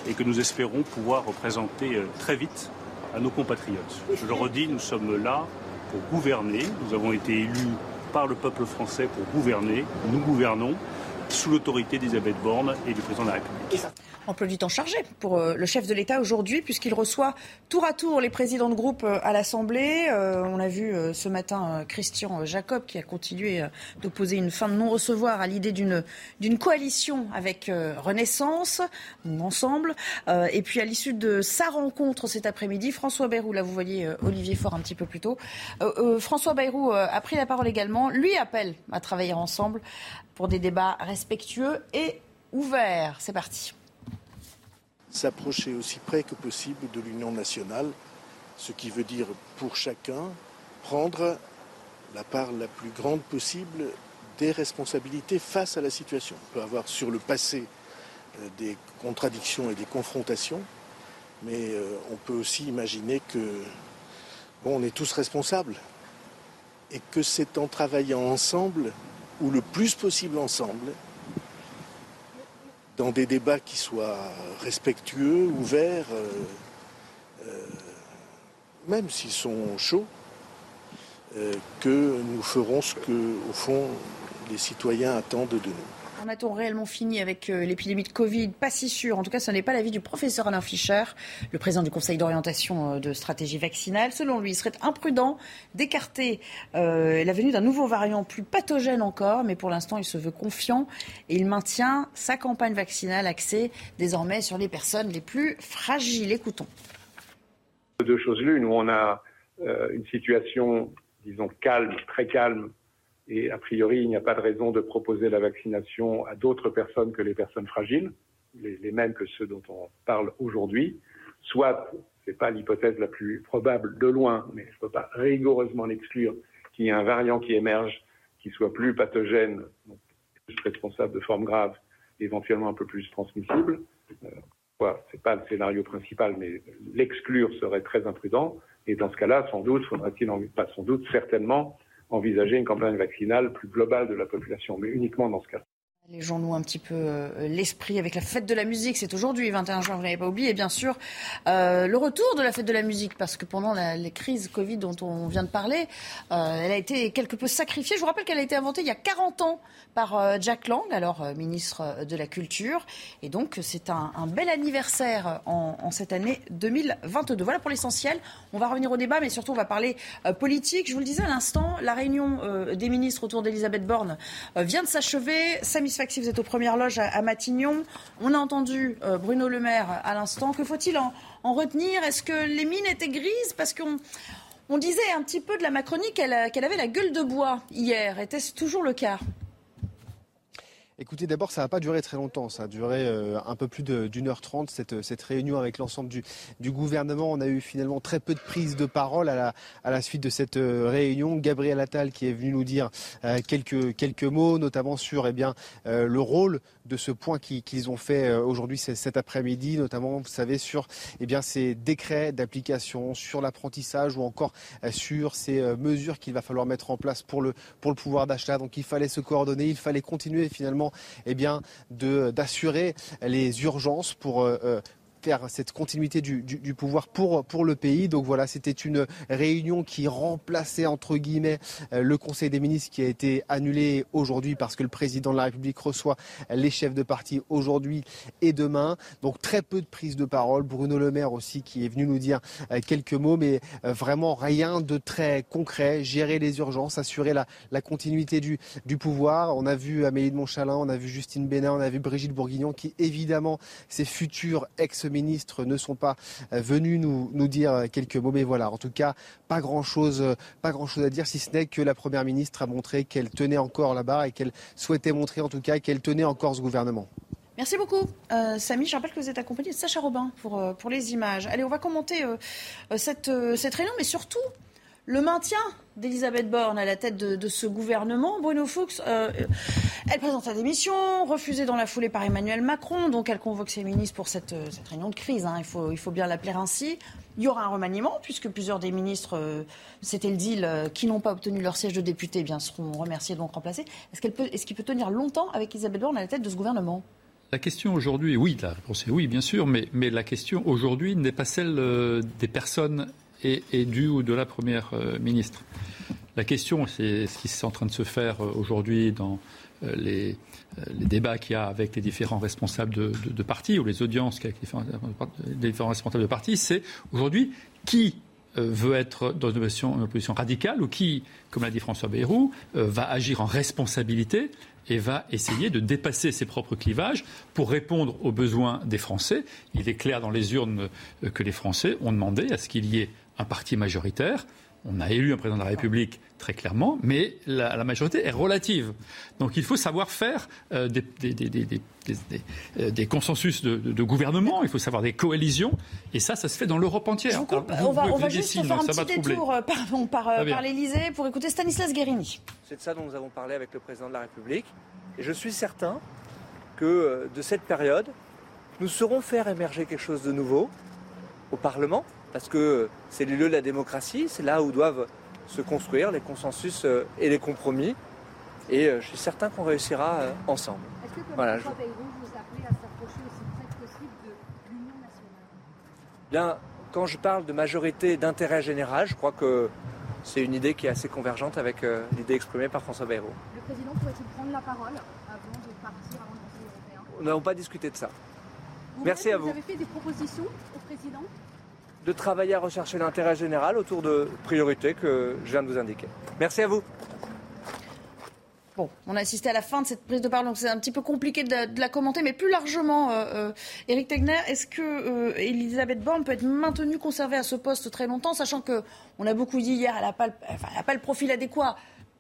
et que nous espérons pouvoir représenter très vite à nos compatriotes. Je le redis, nous sommes là pour gouverner. Nous avons été élus par le peuple français pour gouverner. Nous gouvernons sous l'autorité d'Elisabeth Borne et du président de la République. Emploi du temps chargé pour euh, le chef de l'État aujourd'hui, puisqu'il reçoit tour à tour les présidents de groupe euh, à l'Assemblée. Euh, on a vu ce matin Christian Jacob qui a continué d'opposer une fin de non-recevoir à l'idée d'une, coalition avec Renaissance, ensemble. et puis à l'issue de sa rencontre cet après-midi, François Bayrou, là vous voyez Olivier Faure un petit peu plus tôt, François Bayrou a pris la parole également, lui appelle à travailler ensemble pour des débats respectueux et ouverts. C'est parti s'approcher aussi près que possible de l'union nationale, ce qui veut dire pour chacun prendre la part la plus grande possible des responsabilités face à la situation. On peut avoir sur le passé euh, des contradictions et des confrontations, mais euh, on peut aussi imaginer que bon, on est tous responsables et que c'est en travaillant ensemble ou le plus possible ensemble dans des débats qui soient respectueux, ouverts, euh, euh, même s'ils sont chauds, euh, que nous ferons ce que, au fond, les citoyens attendent de nous. En a-t-on réellement fini avec euh, l'épidémie de Covid Pas si sûr. En tout cas, ce n'est pas l'avis du professeur Alain Fischer, le président du Conseil d'orientation euh, de stratégie vaccinale. Selon lui, il serait imprudent d'écarter euh, la venue d'un nouveau variant plus pathogène encore, mais pour l'instant, il se veut confiant et il maintient sa campagne vaccinale axée désormais sur les personnes les plus fragiles. Écoutons. Deux choses l'une, où on a une situation, disons, calme, très calme, et a priori, il n'y a pas de raison de proposer la vaccination à d'autres personnes que les personnes fragiles, les, mêmes que ceux dont on parle aujourd'hui. Soit, ce n'est pas l'hypothèse la plus probable de loin, mais je ne peux pas rigoureusement l'exclure, qu'il y ait un variant qui émerge, qui soit plus pathogène, plus responsable de formes graves, éventuellement un peu plus transmissible. Euh, ce n'est pas le scénario principal, mais l'exclure serait très imprudent. Et dans ce cas-là, sans doute, faudra-t-il, pas sans doute, certainement, envisager une campagne vaccinale plus globale de la population, mais uniquement dans ce cas. Les gens nouent un petit peu euh, l'esprit avec la fête de la musique. C'est aujourd'hui, 21 juin, vous n'avez pas oublié. Et bien sûr, euh, le retour de la fête de la musique, parce que pendant la, les crises Covid dont on vient de parler, euh, elle a été quelque peu sacrifiée. Je vous rappelle qu'elle a été inventée il y a 40 ans par Jack Lang, alors ministre de la Culture. Et donc, c'est un, bel anniversaire en, cette année 2022. Voilà pour l'essentiel. On va revenir au débat, mais surtout, on va parler politique. Je vous le disais à l'instant, la réunion des ministres autour d'Elisabeth Borne vient de s'achever. Si vous êtes aux premières loges à, Matignon. On a entendu euh, Bruno Le Maire à l'instant. Que faut-il en, retenir? Est-ce que les mines étaient grises? Parce qu'on on disait un petit peu de la Macronie qu'elle avait la gueule de bois hier. Était-ce toujours le cas? Écoutez, d'abord, ça n'a pas duré très longtemps. Ça a duré euh, un peu plus d'une heure trente, cette, cette, réunion avec l'ensemble du, gouvernement. On a eu finalement très peu de prise de parole à la, suite de cette euh, réunion. Gabriel Attal qui est venu nous dire euh, quelques, mots, notamment sur eh le rôle de ce point qu'ils ont fait aujourd'hui cet après-midi, notamment, vous savez, sur eh ces décrets d'application, sur l'apprentissage ou encore sur ces mesures qu'il va falloir mettre en place pour le pouvoir d'achat. Donc il fallait se coordonner, il fallait continuer finalement eh bien, d'assurer les urgences pour euh, cette continuité du, pouvoir pour, le pays. Donc voilà, c'était une réunion qui remplaçait entre guillemets euh, le Conseil des ministres qui a été annulé aujourd'hui parce que le président de la République reçoit les chefs de parti aujourd'hui et demain. Donc très peu de prise de parole. Bruno Le Maire aussi qui est venu nous dire euh, quelques mots, mais euh, vraiment rien de très concret. Gérer les urgences, assurer la, continuité du, du pouvoir. On a vu Amélie de Montchalin, on a vu Justine Bénin, on a vu Brigitte Bourguignon qui évidemment ses futurs ex-ministres ministres ne sont pas euh, venus nous, dire euh, quelques mots. Mais voilà, en tout cas, pas grand-chose euh, pas grand chose à dire, si ce n'est que la Première ministre a montré qu'elle tenait encore la barre et qu'elle souhaitait montrer en tout cas qu'elle tenait encore ce gouvernement. Merci beaucoup, Samy. Je rappelle que vous êtes accompagné de Sacha Robin pour, pour les images. Allez, on va commenter cette, cette réunion, mais surtout le maintien d'Elisabeth Borne à la tête de, ce gouvernement. Bruno Fuchs, euh, elle présente sa démission, refusée dans la foulée par Emmanuel Macron, donc elle convoque ses ministres pour cette, cette réunion de crise, hein. il, faut, bien l'appeler ainsi. Il y aura un remaniement, puisque plusieurs des ministres, euh, c'était le deal, euh, qui n'ont pas obtenu leur siège de député, eh seront remerciés donc remplacés. Est-ce qu'il peut, tenir longtemps avec Elisabeth Borne à la tête de ce gouvernement? La question aujourd'hui, oui, la réponse est oui, bien sûr, mais, la question aujourd'hui n'est pas celle euh, des personnes et, du ou de la Première ministre. La question, c'est ce qui est en train de se faire aujourd'hui dans les, débats qu'il y a avec les différents responsables de, partis ou les audiences avec les différents responsables de partis, c'est aujourd'hui qui euh, veut être dans une position, radicale ou qui, comme l'a dit François Bayrou, euh, va agir en responsabilité et va essayer de dépasser ses propres clivages pour répondre aux besoins des Français. Il est clair dans les urnes euh, que les Français ont demandé à ce qu'il y ait un parti majoritaire on a élu un président de la République très clairement, mais la, majorité est relative. Donc il faut savoir faire euh, euh, des, consensus de, gouvernement, il faut savoir des coalitions, et ça, ça se fait dans l'Europe entière. on va, juste faire un petit détour euh, par, l'Elysée pour écouter Stanislas Guérini. C'est de ça dont nous avons parlé avec le président de la République, et je suis certain que de cette période, nous saurons faire émerger quelque chose de nouveau au Parlement, parce que c'est le lieu de la démocratie, c'est là où doivent se construire les consensus euh, et les compromis. Et euh, je suis certain qu'on réussira euh, ensemble. Est-ce que voilà, je... vous appelez à s'approcher aussi près que possible de l'Union nationale? Bien, quand je parle de majorité d'intérêt général, je crois que c'est une idée qui est assez convergente avec l'idée exprimée par François Bayrou. Le président pourrait-il prendre la parole avant de partir avant le Conseil européen? Nous n'avons pas discuté de ça. Merci à vous. Vous avez fait des propositions au président? De travailler à rechercher l'intérêt général autour de priorités que je viens de vous indiquer. Merci à vous. Bon, on a assisté à la fin de cette prise de parole, donc c'est un petit peu compliqué de, la commenter, mais plus largement, euh, Eric euh, Tegner, est-ce que euh, Elisabeth Borne peut être maintenue, conservée à ce poste très longtemps, sachant que on a beaucoup dit hier, elle n'a pas, pas, le profil adéquat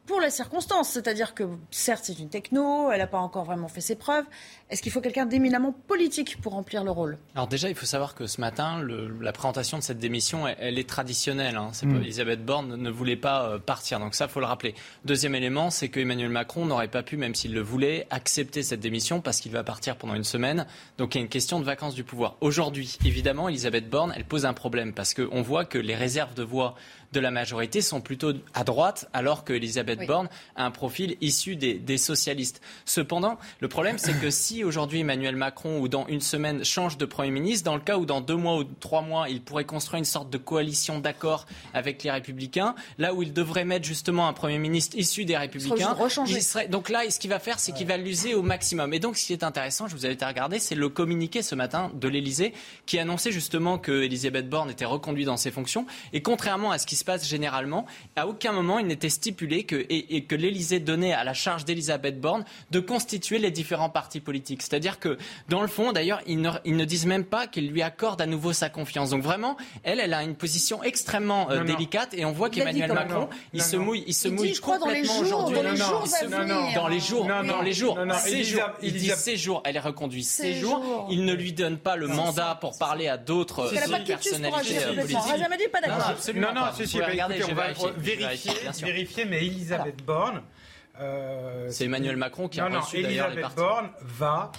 pour les circonstances. C'est-à-dire que, certes, c'est une techno, elle n'a pas encore vraiment fait ses preuves. Est-ce qu'il faut quelqu'un d'éminemment politique pour remplir le rôle? Alors déjà, il faut savoir que ce matin, la présentation de cette démission, elle, est traditionnelle. Hein. Mm. Elisabeth Borne ne voulait pas euh, partir, donc ça, il faut le rappeler. Deuxième élément, c'est que Emmanuel Macron n'aurait pas pu, même s'il le voulait, accepter cette démission parce qu'il va partir pendant une semaine. Donc il y a une question de vacances du pouvoir. Aujourd'hui, évidemment, Elisabeth Borne, elle pose un problème parce qu'on voit que les réserves de voix de la majorité sont plutôt à droite, alors que Elisabeth Borne a un profil issu des, socialistes. Cependant, le problème, c'est que si aujourd'hui Emmanuel Macron ou dans une semaine change de Premier ministre, dans le cas où dans deux mois ou trois mois, il pourrait construire une sorte de coalition d'accord avec les Républicains, là où il devrait mettre justement un Premier ministre issu des Républicains, il serait... donc là, ce qu'il va faire, c'est qu'il va l'user au maximum. Et donc, ce qui est intéressant, je vous invite à regarder, c'est le communiqué ce matin de l'Élysée qui annonçait justement que Elisabeth Borne était reconduite dans ses fonctions. Et contrairement à ce qui se passe généralement. À aucun moment, il n'était stipulé que, et, que l'Élysée donnait à la charge d'Elisabeth Borne de constituer les différents partis politiques. C'est-à-dire que, dans le fond, d'ailleurs, ils ne, disent même pas qu'ils lui accordent à nouveau sa confiance. Donc vraiment, elle, elle a une position extrêmement euh, délicate et on voit qu'Emmanuel Macron, il se mouille, il se mouille complètement aujourd'hui. Dans les jours, dans les jours, dans les jours, ces jours. Il dit ces jours, elle est reconduite ces jours. Il ne lui donne pas le mandat pour parler à d'autres personnalités euh, politiques. Non, non, écoutez, on va vérifier, vérifier, mais Elisabeth Borne. Euh, c'est Emmanuel Macron qui a non, reçu d'ailleurs les partis. Borne va,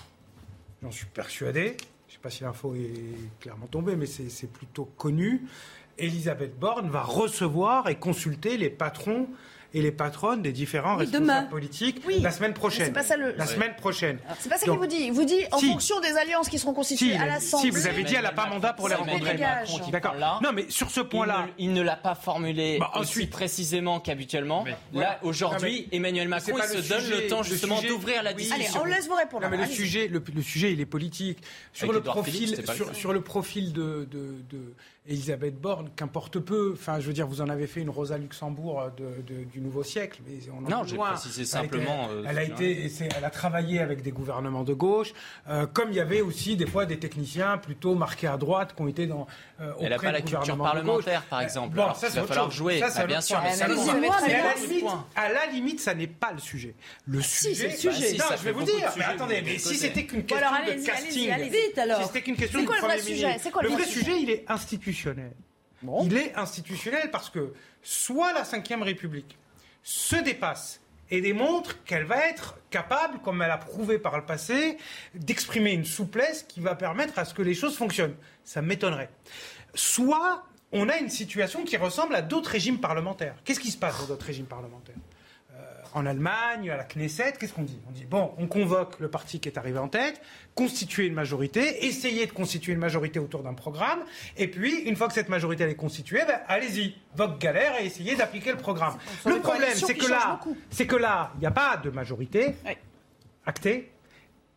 j'en suis persuadé, je ne sais pas si l'info est clairement tombée, mais c'est plutôt connu. Elisabeth Borne va recevoir et consulter les patrons et les patronnes des différents responsables politiques la semaine prochaine. Pas ça le... La semaine prochaine. C'est pas ça qu'il vous dit. Il vous dit en fonction des alliances qui seront constituées à l'Assemblée. Si, vous avez dit elle n'a pas mandat pour les rencontrer. D'accord. Non, mais sur ce point-là. Il ne, l'a pas formulé bah, aussi précisément qu'habituellement. Là, aujourd'hui, Emmanuel Macron il se donne le temps justement d'ouvrir la discussion. Allez, on laisse vous répondre. Non, mais le sujet, le, sujet, il est politique. Sur le profil, sur, le profil de, de, de Elisabeth Borne, qu'importe peu. Enfin, je veux dire, vous en avez fait une Rosa Luxembourg de, du nouveau siècle. Mais on non, j'ai précisé simplement. Elle a, été, euh, elle a travaillé avec des gouvernements de gauche, euh, comme il y avait aussi des fois des techniciens plutôt marqués à droite qui ont été dans. Euh, elle n'a pas la culture parlementaire, par exemple. Bon, ça, il va falloir jouer. Ça, bien sûr, mais à la limite, ça n'est pas le sujet. Le sujet, c'est le sujet. non, je vais vous dire. Mais attendez, mais si c'était qu'une question de casting, si c'était qu'une question de premier ministre, le vrai sujet, il est institutionnel. Il est institutionnel parce que soit la Ve République se dépasse et démontre qu'elle va être capable, comme elle a prouvé par le passé, d'exprimer une souplesse qui va permettre à ce que les choses fonctionnent. Ça m'étonnerait. Soit on a une situation qui ressemble à d'autres régimes parlementaires. Qu'est-ce qui se passe dans d'autres régimes parlementaires? En Allemagne, à la Knesset, qu'est-ce qu'on dit? On dit, bon, on convoque le parti qui est arrivé en tête, constituer une majorité, essayer de constituer une majorité autour d'un programme, et puis, une fois que cette majorité est constituée, ben, allez-y, votre galère et essayez d'appliquer le programme. Le problème, c'est que, là, c'est que là, il n'y a pas de majorité actée,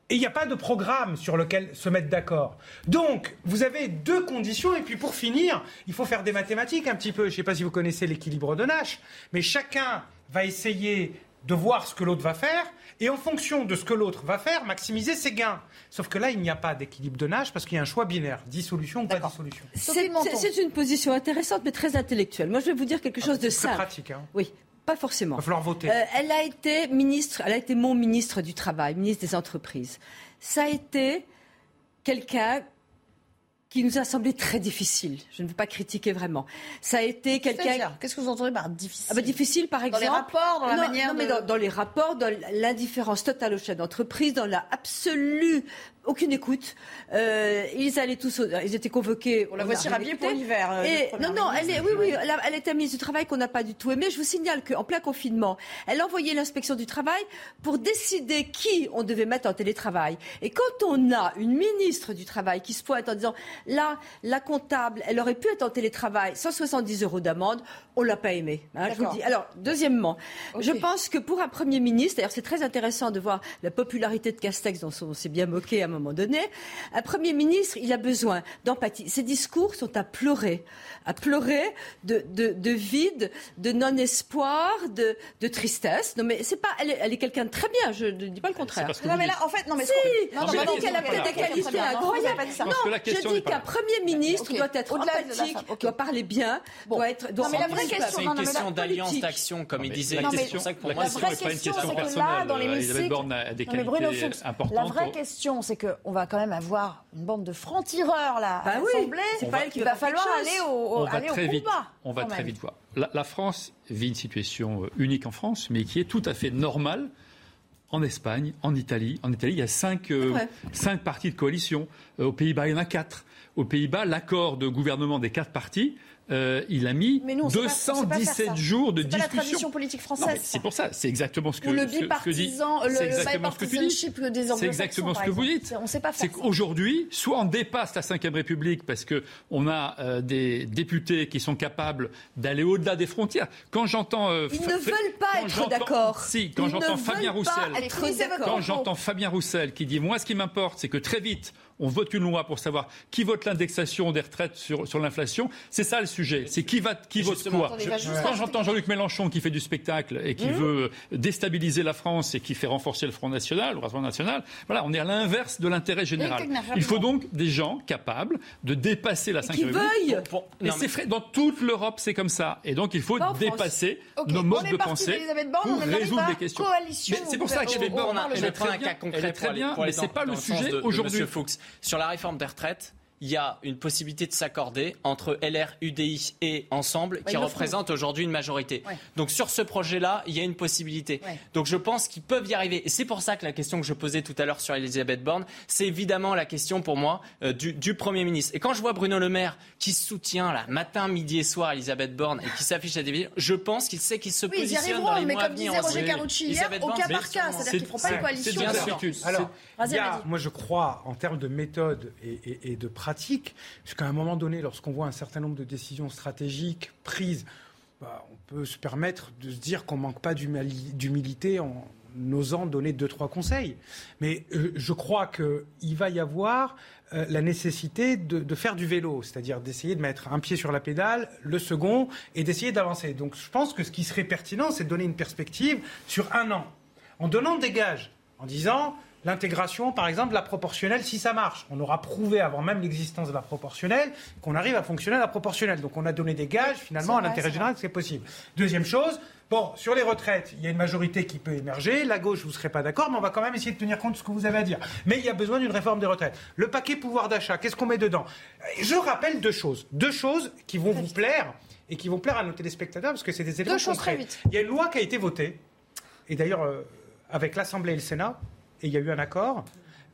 et il n'y a pas de programme sur lequel se mettre d'accord. Donc, vous avez deux conditions. Et puis, pour finir, il faut faire des mathématiques un petit peu. Je ne sais pas si vous connaissez l'équilibre de Nash, mais chacun va essayer de voir ce que l'autre va faire et en fonction de ce que l'autre va faire, maximiser ses gains. Sauf que là, il n'y a pas d'équilibre de nage parce qu'il y a un choix binaire, dissolution ou pas dissolution. C'est une position intéressante mais très intellectuelle. Moi, je vais vous dire quelque ah, chose de simple. pratique. Hein. Oui. Pas forcément. Il va falloir voter. Euh, elle a été ministre, elle a été mon ministre du Travail, ministre des Entreprises. Ça a été quelqu'un qui nous a semblé très difficile. Je ne veux pas critiquer vraiment. Ça a été quelqu'un. Qu'est-ce que vous entendez par difficile? Ah bah, Difficile, par exemple. Dans les rapports, dans la manière. Non, mais dans, les rapports, dans l'indifférence totale au chef d'entreprise, dans la absolue aucune écoute. Euh, ils allaient tous, ils étaient convoqués. On la voici rhabillée pour l'hiver. Euh, non, non, elle est, oui, oui, elle, elle était ministre du travail qu'on n'a pas du tout aimé. Je vous signale qu'en plein confinement, elle a envoyé l'inspection du travail pour décider qui on devait mettre en télétravail. Et quand on a une ministre du travail qui se pointe en disant là, la comptable, elle aurait pu être en télétravail, 170 euros d'amende, on l'a pas aimé. Hein, je vous dis. Alors, deuxièmement, je pense que pour un premier ministre, d'ailleurs, c'est très intéressant de voir la popularité de Castex dont on s'est bien moqué un moment donné. Un Premier ministre, il a besoin d'empathie. Ses discours sont à pleurer, à pleurer de, de, vide, de non-espoir, de, de, tristesse. Non, mais c'est pas. Elle est, quelqu'un de très bien. Je ne dis pas le contraire. Non, mais là, en fait, non, mais si. Non, je dis qu'elle a peut-être des qualités incroyables. Non, je dis qu'un Premier ministre doit être empathique, doit parler bien, doit être. Non, mais la vraie question, c'est une question d'alliance d'action, comme il disait. C'est pour ça que pour moi, c'est pas une question personnelle. Elisabeth Borne a des qualités importantes. La vraie question, c'est qu'on va quand même avoir une bande de francs-tireurs là bah à l'Assemblée. C'est pas elle qui va falloir aller au, on va très vite, On va très vite voir. La, France vit une situation euh, unique en France, mais qui est tout à fait normale en Espagne, en Italie. En Italie, il y a cinq, euh, cinq partis de coalition. Euh, aux Pays-Bas, il y en a quatre. Aux Pays-Bas, l'accord de gouvernement des quatre partis euh, il a mis 217 jours de discussion. C'est la tradition politique française. C'est pour ça, c'est exactement ce que, Ou le bipartisan, le, exactement ce que tu dis. C'est exactement ce que vous dites. C'est qu'aujourd'hui, soit on dépasse la Ve République parce que on a euh, des députés qui sont capables d'aller au-delà des frontières. Quand j'entends, euh, ils ne veulent pas être d'accord. Si, quand j'entends Fabien Roussel, quand j'entends Fabien Roussel qui dit moi, ce qui m'importe, c'est que très vite on vote une loi pour savoir qui vote l'indexation des retraites sur, sur l'inflation. C'est ça le sujet. C'est qui, va, qui vote quoi. quand j'entends Jean-Luc Mélenchon qui fait du spectacle et qui mmh. veut déstabiliser la France et qui fait renforcer le Front National, le Rassemblement National, voilà, on est à l'inverse de l'intérêt général. Il faut donc des gens capables de dépasser la 5 Qui veuillent Et c'est dans toute l'Europe, c'est comme ça. Et donc il faut dépasser nos modes de pensée pour résoudre des questions. C'est pour ça que je vais Je vais prendre un cas concret très bien, mais c'est pas le sujet aujourd'hui. Sur la réforme des retraites, il y a une possibilité de s'accorder entre LR, UDI et Ensemble, qui représente aujourd'hui une majorité. Donc sur ce projet-là, il y a une possibilité. Donc je pense qu'ils peuvent y arriver. Et c'est pour ça que la question que je posais tout à l'heure sur Elisabeth Borne, c'est évidemment la question pour moi euh, du, Premier ministre. Et quand je vois Bruno Le Maire qui soutient là, matin, midi et soir Elisabeth Borne et qui s'affiche à des c'est je pense qu'il sait qu'il se positionne dans les mais mois à venir. Mais comme disait Roger Carucci hier, au cas par cas, c'est-à-dire qu'ils ne feront pas une coalition. Alors, moi je crois en termes de méthode et, et de pratique pratique, puisqu'à un moment donné, lorsqu'on voit un certain nombre de décisions stratégiques prises, bah, on peut se permettre de se dire qu'on ne manque pas d'humilité en osant donner deux, trois conseils. Mais euh, je crois qu'il va y avoir euh, la nécessité de, faire du vélo, c'est-à-dire d'essayer de mettre un pied sur la pédale, le second, et d'essayer d'avancer. Donc je pense que ce qui serait pertinent, c'est de donner une perspective sur un an, en donnant des gages, en disant l'intégration, par exemple, de la proportionnelle si ça marche. On aura prouvé avant même l'existence de la proportionnelle qu'on arrive à fonctionner à la proportionnelle. Donc on a donné des gages finalement à l'intérêt général, c'est possible. Deuxième chose, bon, sur les retraites, il y a une majorité qui peut émerger. La gauche, vous ne serez pas d'accord, mais on va quand même essayer de tenir compte de ce que vous avez à dire. Mais il y a besoin d'une réforme des retraites. Le paquet pouvoir d'achat, qu'est-ce qu'on met dedans? Je rappelle deux choses. Deux choses qui vont vous plaire et qui vont plaire à nos téléspectateurs parce que c'est des éléments choses très concrets. vite. Il y a une loi qui a été votée, et d'ailleurs euh, avec l'Assemblée et le Sénat, et il y a eu un accord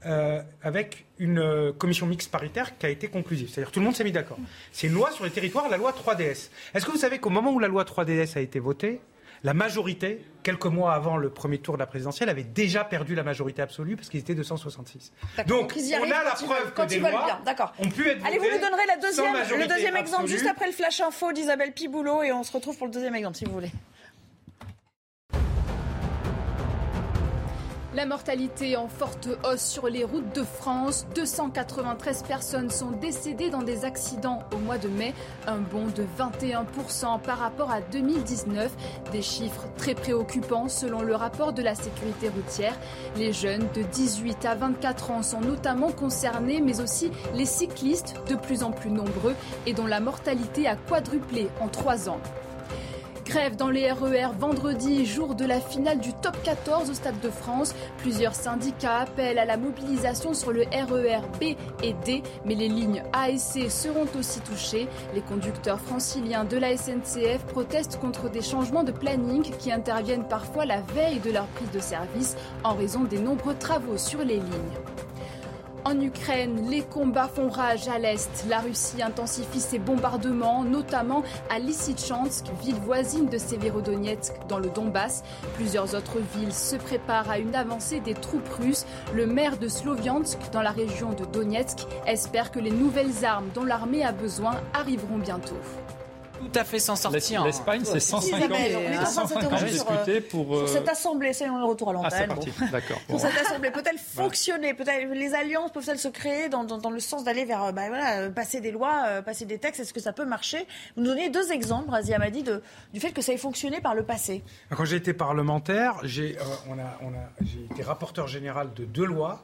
euh, avec une euh, commission mixte paritaire qui a été conclusive. C'est-à-dire tout le monde s'est mis d'accord. C'est une loi sur les territoires, la loi 3DS. Est-ce que vous savez qu'au moment où la loi 3DS a été votée, la majorité, quelques mois avant le premier tour de la présidentielle, avait déjà perdu la majorité absolue parce qu'ils étaient 266. D'accord, Donc, y on a la preuve que des lois bien. D'accord. ont pu être Allez, vous nous donnerez la deuxième, le deuxième exemple absolue. juste après le flash info d'Isabelle Piboulot et on se retrouve pour le deuxième exemple si vous voulez. La mortalité en forte hausse sur les routes de France. 293 personnes sont décédées dans des accidents au mois de mai, un bond de 21% par rapport à 2019. Des chiffres très préoccupants selon le rapport de la sécurité routière. Les jeunes de 18 à 24 ans sont notamment concernés, mais aussi les cyclistes, de plus en plus nombreux et dont la mortalité a quadruplé en trois ans. Grève dans les RER vendredi, jour de la finale du top 14 au Stade de France. Plusieurs syndicats appellent à la mobilisation sur le RER B et D, mais les lignes A et C seront aussi touchées. Les conducteurs franciliens de la SNCF protestent contre des changements de planning qui interviennent parfois la veille de leur prise de service en raison des nombreux travaux sur les lignes. En Ukraine, les combats font rage à l'est. La Russie intensifie ses bombardements, notamment à Lysychansk, ville voisine de Severodonetsk, dans le Donbass. Plusieurs autres villes se préparent à une avancée des troupes russes. Le maire de Sloviansk, dans la région de Donetsk, espère que les nouvelles armes dont l'armée a besoin arriveront bientôt. Tout à fait s'en sortir. L'Espagne, c'est 150, Isabelle, on est en train de 150 s'interroger sur, euh, discutés pour. Sur euh, cette assemblée, ça, on est de retour à Ah, c'est l'antenne. D'accord. Pour cette assemblée, peut-elle fonctionner Peut-être les alliances peuvent-elles se créer dans, dans- dans le sens d'aller vers, euh, bah, voilà, euh, passer des lois, euh, passer des textes? Est-ce que ça peut marcher? Vous nous donnez deux exemples, Razi Amadi, de, du fait que ça ait fonctionné par le passé. Quand j'ai été parlementaire, j'ai euh, on a, on a- j'ai été rapporteur général de deux lois.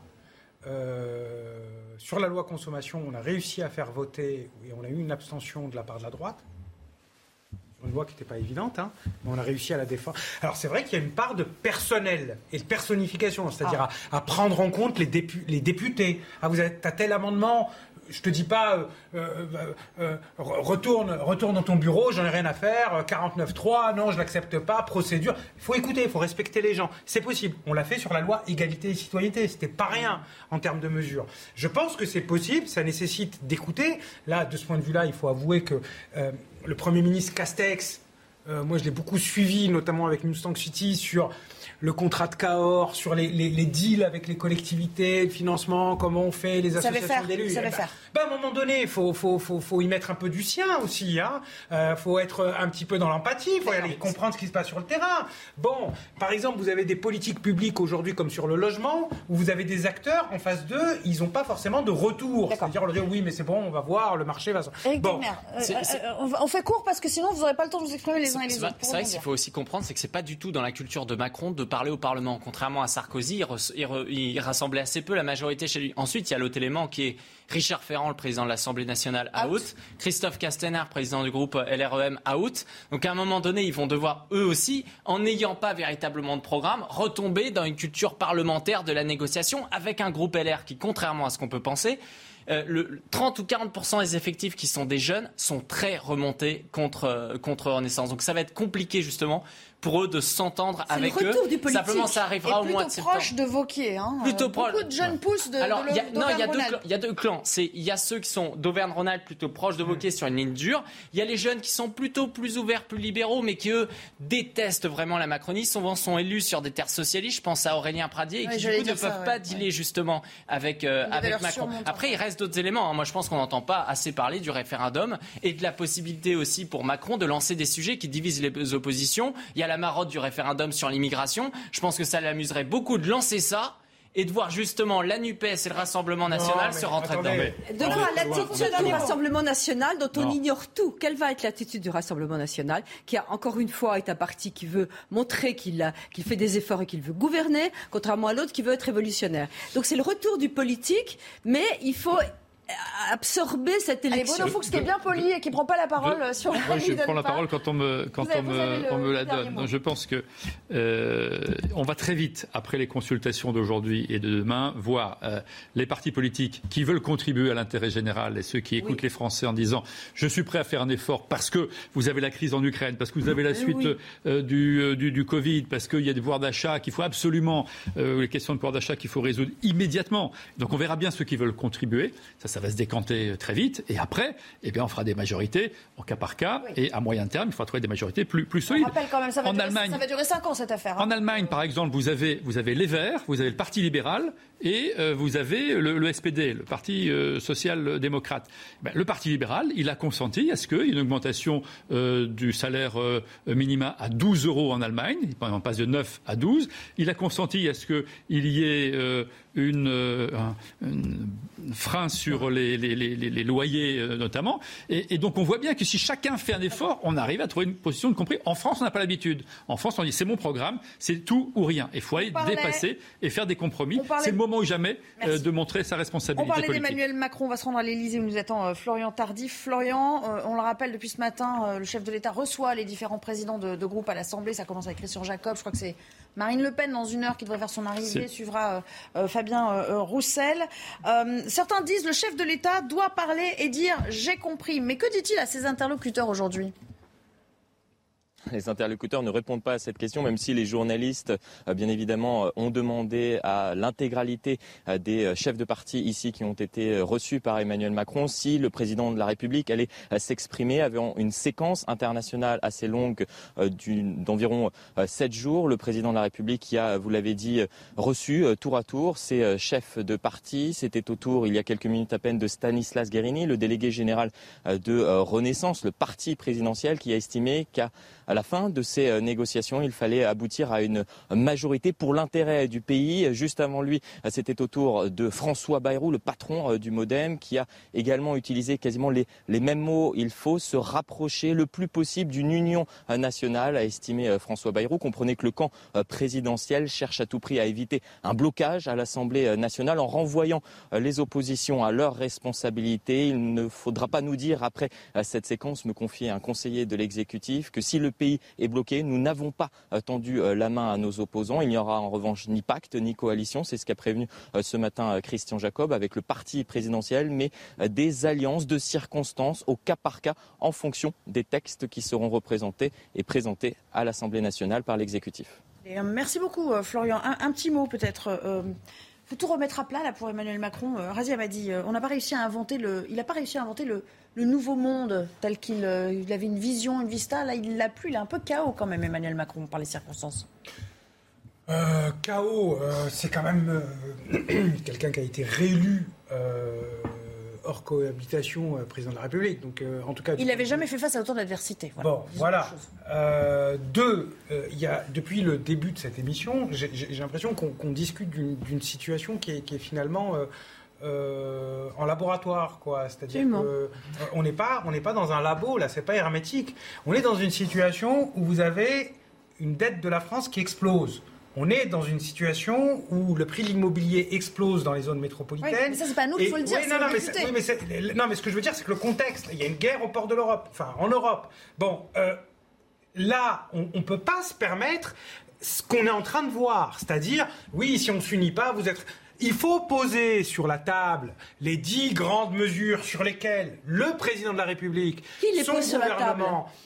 Euh, sur la loi consommation, on a réussi à faire voter, et on a eu une abstention de la part de la droite, une loi qui n'était pas évidente, hein, mais on a réussi à la défendre. Alors c'est vrai qu'il y a une part de personnel et de personnification, c'est-à-dire à, à prendre en compte les, dépu- les députés. Ah, vous avez as tel amendement, je te dis pas, euh, euh, euh, re- retourne, retourne dans ton bureau, j'en ai rien à faire, euh, 49.3, non, je l'accepte pas, procédure. Il faut écouter, il faut respecter les gens. C'est possible. On l'a fait sur la loi égalité et citoyenneté. C'était pas rien en termes de mesures. Je pense que c'est possible, ça nécessite d'écouter. Là, de ce point de vue-là, il faut avouer que le Premier ministre Castex, euh, moi je l'ai beaucoup suivi, notamment avec Mustang City, sur le contrat de Cahors, sur les, les- les deals avec les collectivités, le financement, comment on fait, les associations d'élus. savez Eh ben, faire. ben, à un moment donné, il faut, faut, faut, faut y mettre un peu du sien aussi. Il hein. Euh, faut être un petit peu dans l'empathie, il faut aller comprendre ce qui se passe sur le terrain. Bon, par exemple, vous avez des politiques publiques aujourd'hui comme sur le logement, où vous avez des acteurs en face d'eux, ils n'ont pas forcément de retour. C'est-à-dire, on leur dit oui, mais c'est bon, on va voir, le marché va... Bon, Tegner, euh, euh, va- on fait court parce que sinon vous n'aurez pas le temps de vous exprimer les uns et les autres. pour c'est vrai qu'il faut aussi comprendre, c'est que c'est pas du tout dans la culture de Macron de parler au Parlement. Contrairement à Sarkozy, il, re- il re- il rassemblait assez peu la majorité chez lui. Ensuite, il y a l'autre élément qui est Richard Ferrand, le président de l'Assemblée nationale, out. Christophe Castaner, président du groupe LREM, out. Donc à un moment donné, ils vont devoir, eux aussi, en n'ayant pas véritablement de programme, retomber dans une culture parlementaire de la négociation avec un groupe LR qui, contrairement à ce qu'on peut penser, euh, le 30 ou 40 des effectifs qui sont des jeunes sont très remontés contre, euh, contre Renaissance. Donc ça va être compliqué justement pour eux de s'entendre avec le eux. retour du politique. Simplement, ça arrivera au mois de plutôt septembre. proche de Vauquier. Hein. Plutôt proche. Beaucoup de jeunes pousses de, Alors, de il y a, l'O- non, il y a deux, clans- il y a deux clans. C'est, il y a ceux qui sont d'Auvergne-Rhône-Alpes plutôt proches de Wauquiez sur une ligne dure. Il y a les jeunes qui sont plutôt plus ouverts, plus libéraux, mais qui eux détestent vraiment la Macronie. Souvent sont élus sur des terres socialistes. Je pense à Aurélien Pradier et Ouais, qui du coup ne ça, peuvent ouais, pas ouais. dealer justement avec, euh, avec Macron. Après, il reste d'autres éléments. hein. Moi, je pense qu'on n'entend pas assez parler du référendum et de la possibilité aussi pour Macron de lancer des sujets qui divisent les oppositions. Il y a la marotte du référendum sur l'immigration. Je pense que ça l'amuserait beaucoup de lancer ça et de voir justement la NUPES et le Rassemblement national se rentrer dedans. De voir l'attitude du Rassemblement national dont on ignore tout. Quelle va être l'attitude du Rassemblement national qui, a, encore une fois, est un parti qui veut montrer qu'il qu'il fait des efforts et qu'il veut gouverner, contrairement à l'autre qui veut être révolutionnaire. Donc c'est le retour du politique, mais il faut absorber cette élection. Bono qui est bien poli et qui ne prend pas la parole je, sur moi, je prends la parole quand on me, quand on me, on me la donne. Je pense que euh, on va très vite, après les consultations d'aujourd'hui et de demain, voir euh, les partis politiques qui veulent contribuer à l'intérêt général et ceux qui écoutent oui. les Français en disant je suis prêt à faire un effort parce que vous avez la crise en Ukraine, parce que vous avez la suite oui. euh, du, du, du, Covid, parce qu'il y a des pouvoirs d'achat qu'il faut absolument, euh, les questions de pouvoir d'achat qu'il faut résoudre immédiatement. Donc on verra bien ceux qui veulent contribuer. Ça, ça va se décanter très vite. Et après, eh bien, on fera des majorités en cas par cas. Oui. Et à moyen terme, il faudra trouver des majorités plus, plus solides. On rappelle quand même, ça va, en durer, Allemagne, ça va durer 5 ans cette affaire. Hein. En Allemagne, par exemple, vous avez, vous avez les Verts, vous avez le Parti libéral et euh, vous avez le, le, SPD, le Parti euh, social-démocrate. Ben, le Parti libéral, il a consenti à ce qu'il y ait une augmentation euh, du salaire minima à 12 euros en Allemagne. On passe de 9 à 12. Il a consenti à ce qu'il y ait une, un, une frein sur les, les, les, les loyers euh, notamment. Et, et, donc on voit bien que si chacun fait un effort, on arrive à trouver une position de compris. En France, on n'a pas l'habitude. En France, on dit c'est mon programme, c'est tout ou rien. Il faut aller dépasser et faire des compromis. C'est le moment ou jamais euh, de montrer sa responsabilité. On parlait d'Emmanuel Macron, on va se rendre à l'Elysée où nous attend euh, Florian Tardif. Florian, euh, on le rappelle depuis ce matin, le chef de l'État reçoit les différents présidents de, de groupe à l'Assemblée. Ça commence avec Christian Jacob, je crois que c'est Marine Le Pen dans une heure qui devrait faire son arrivée, suivra Fabien Roussel. certains disent le chef de l'État doit parler et dire j'ai compris. Mais que dit-il à ses interlocuteurs aujourd'hui? Les interlocuteurs ne répondent pas à cette question, même si les journalistes, bien évidemment, ont demandé à l'intégralité des chefs de parti ici qui ont été reçus par Emmanuel Macron si le président de la République allait s'exprimer avant une séquence internationale assez longue d'environ sept jours. Le président de la République qui a, vous l'avez dit, reçu tour à tour ses chefs de parti. C'était au tour, il y a quelques minutes à peine, de Stanislas Guérini, le délégué général de Renaissance, le parti présidentiel, qui a estimé qu'à à la fin de ces négociations, il fallait aboutir à une majorité pour l'intérêt du pays. Juste avant lui, c'était au tour de François Bayrou, le patron du Modem, qui a également utilisé quasiment les, les mêmes mots. Il faut se rapprocher le plus possible d'une union nationale, a estimé François Bayrou. Comprenez que le camp présidentiel cherche à tout prix à éviter un blocage à l'Assemblée nationale en renvoyant les oppositions à leurs responsabilités. Il ne faudra pas nous dire, après cette séquence, me confier un conseiller de l'exécutif, que si le pays est bloqué. Nous n'avons pas tendu la main à nos opposants. Il n'y aura en revanche ni pacte ni coalition. C'est ce qu'a prévenu ce matin Christian Jacob avec le parti présidentiel, mais des alliances de circonstances au cas par cas en fonction des textes qui seront représentés et présentés à l'Assemblée nationale par l'exécutif. Merci beaucoup, Florian. Un, petit mot peut-être. Euh faut tout remettre à plat là pour Emmanuel Macron. Euh, Razia m'a dit, euh, on n'a pas réussi à inventer le, il n'a pas réussi à inventer le, le nouveau monde tel qu'il euh, avait une vision, une vista. Là, il l'a plus. Il est un peu chaos quand même, Emmanuel Macron, par les circonstances. Euh, chaos, c'est quand même quelqu'un qui a été réélu hors cohabitation euh, président de la République. Donc, euh, en tout cas, il n'avait jamais fait face à autant d'adversité. Voilà. Bon, voilà. Euh, deux, il y a depuis le début de cette émission, j'ai l'impression qu'on qu discute d'une situation qui est, qui est finalement euh, en laboratoire, quoi. C'est-à-dire qu'on n'est pas, on n'est pas dans un labo, là, c'est pas hermétique. On est dans une situation où vous avez une dette de la France qui explose. On est dans une situation où le prix de l'immobilier explose dans les zones métropolitaines. Oui, mais ça, c'est pas nous qu'il faut le dire. Oui, non, non, mais, oui, mais non, mais ce que je veux dire, c'est que le contexte, il y a une guerre au port de l'Europe, enfin, en Europe. Bon, euh, là, on ne peut pas se permettre ce qu'on est en train de voir. C'est-à-dire, oui, si on ne s'unit pas, vous êtes. Il faut poser sur la table les dix grandes mesures sur lesquelles le président de la République, Qui les son pose sur la table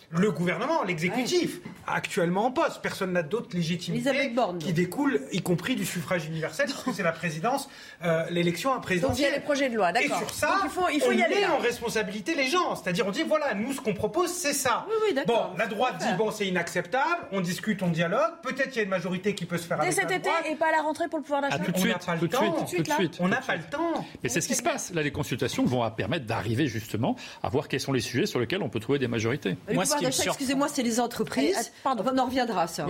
le gouvernement, l'exécutif, ouais. actuellement en poste. Personne n'a d'autre légitimité qui découle, y compris du suffrage universel, parce que c'est la présidence, euh, l'élection présidentielle. Donc il y a les projets de loi, d'accord. Et sur ça, il faut, il faut on y aller met là. en responsabilité les gens. C'est-à-dire, on dit, voilà, nous, ce qu'on propose, c'est ça. Oui, oui, d'accord. Bon, la droite dit, bon, c'est inacceptable, on discute, on dialogue, peut-être qu'il y a une majorité qui peut se faire Dès avec cet la été droite. et pas à la rentrée pour le pouvoir d'achat. tout de suite, On n'a pas le temps. tout de suite. On n'a pas le temps. Mais c'est ce qui se passe. Là, les consultations vont permettre d'arriver justement à voir quels sont les sujets sur lesquels on peut trouver des majorités. Moi, ce qui me excusez-moi, c'est les entreprises. Pardon, on en reviendra ça.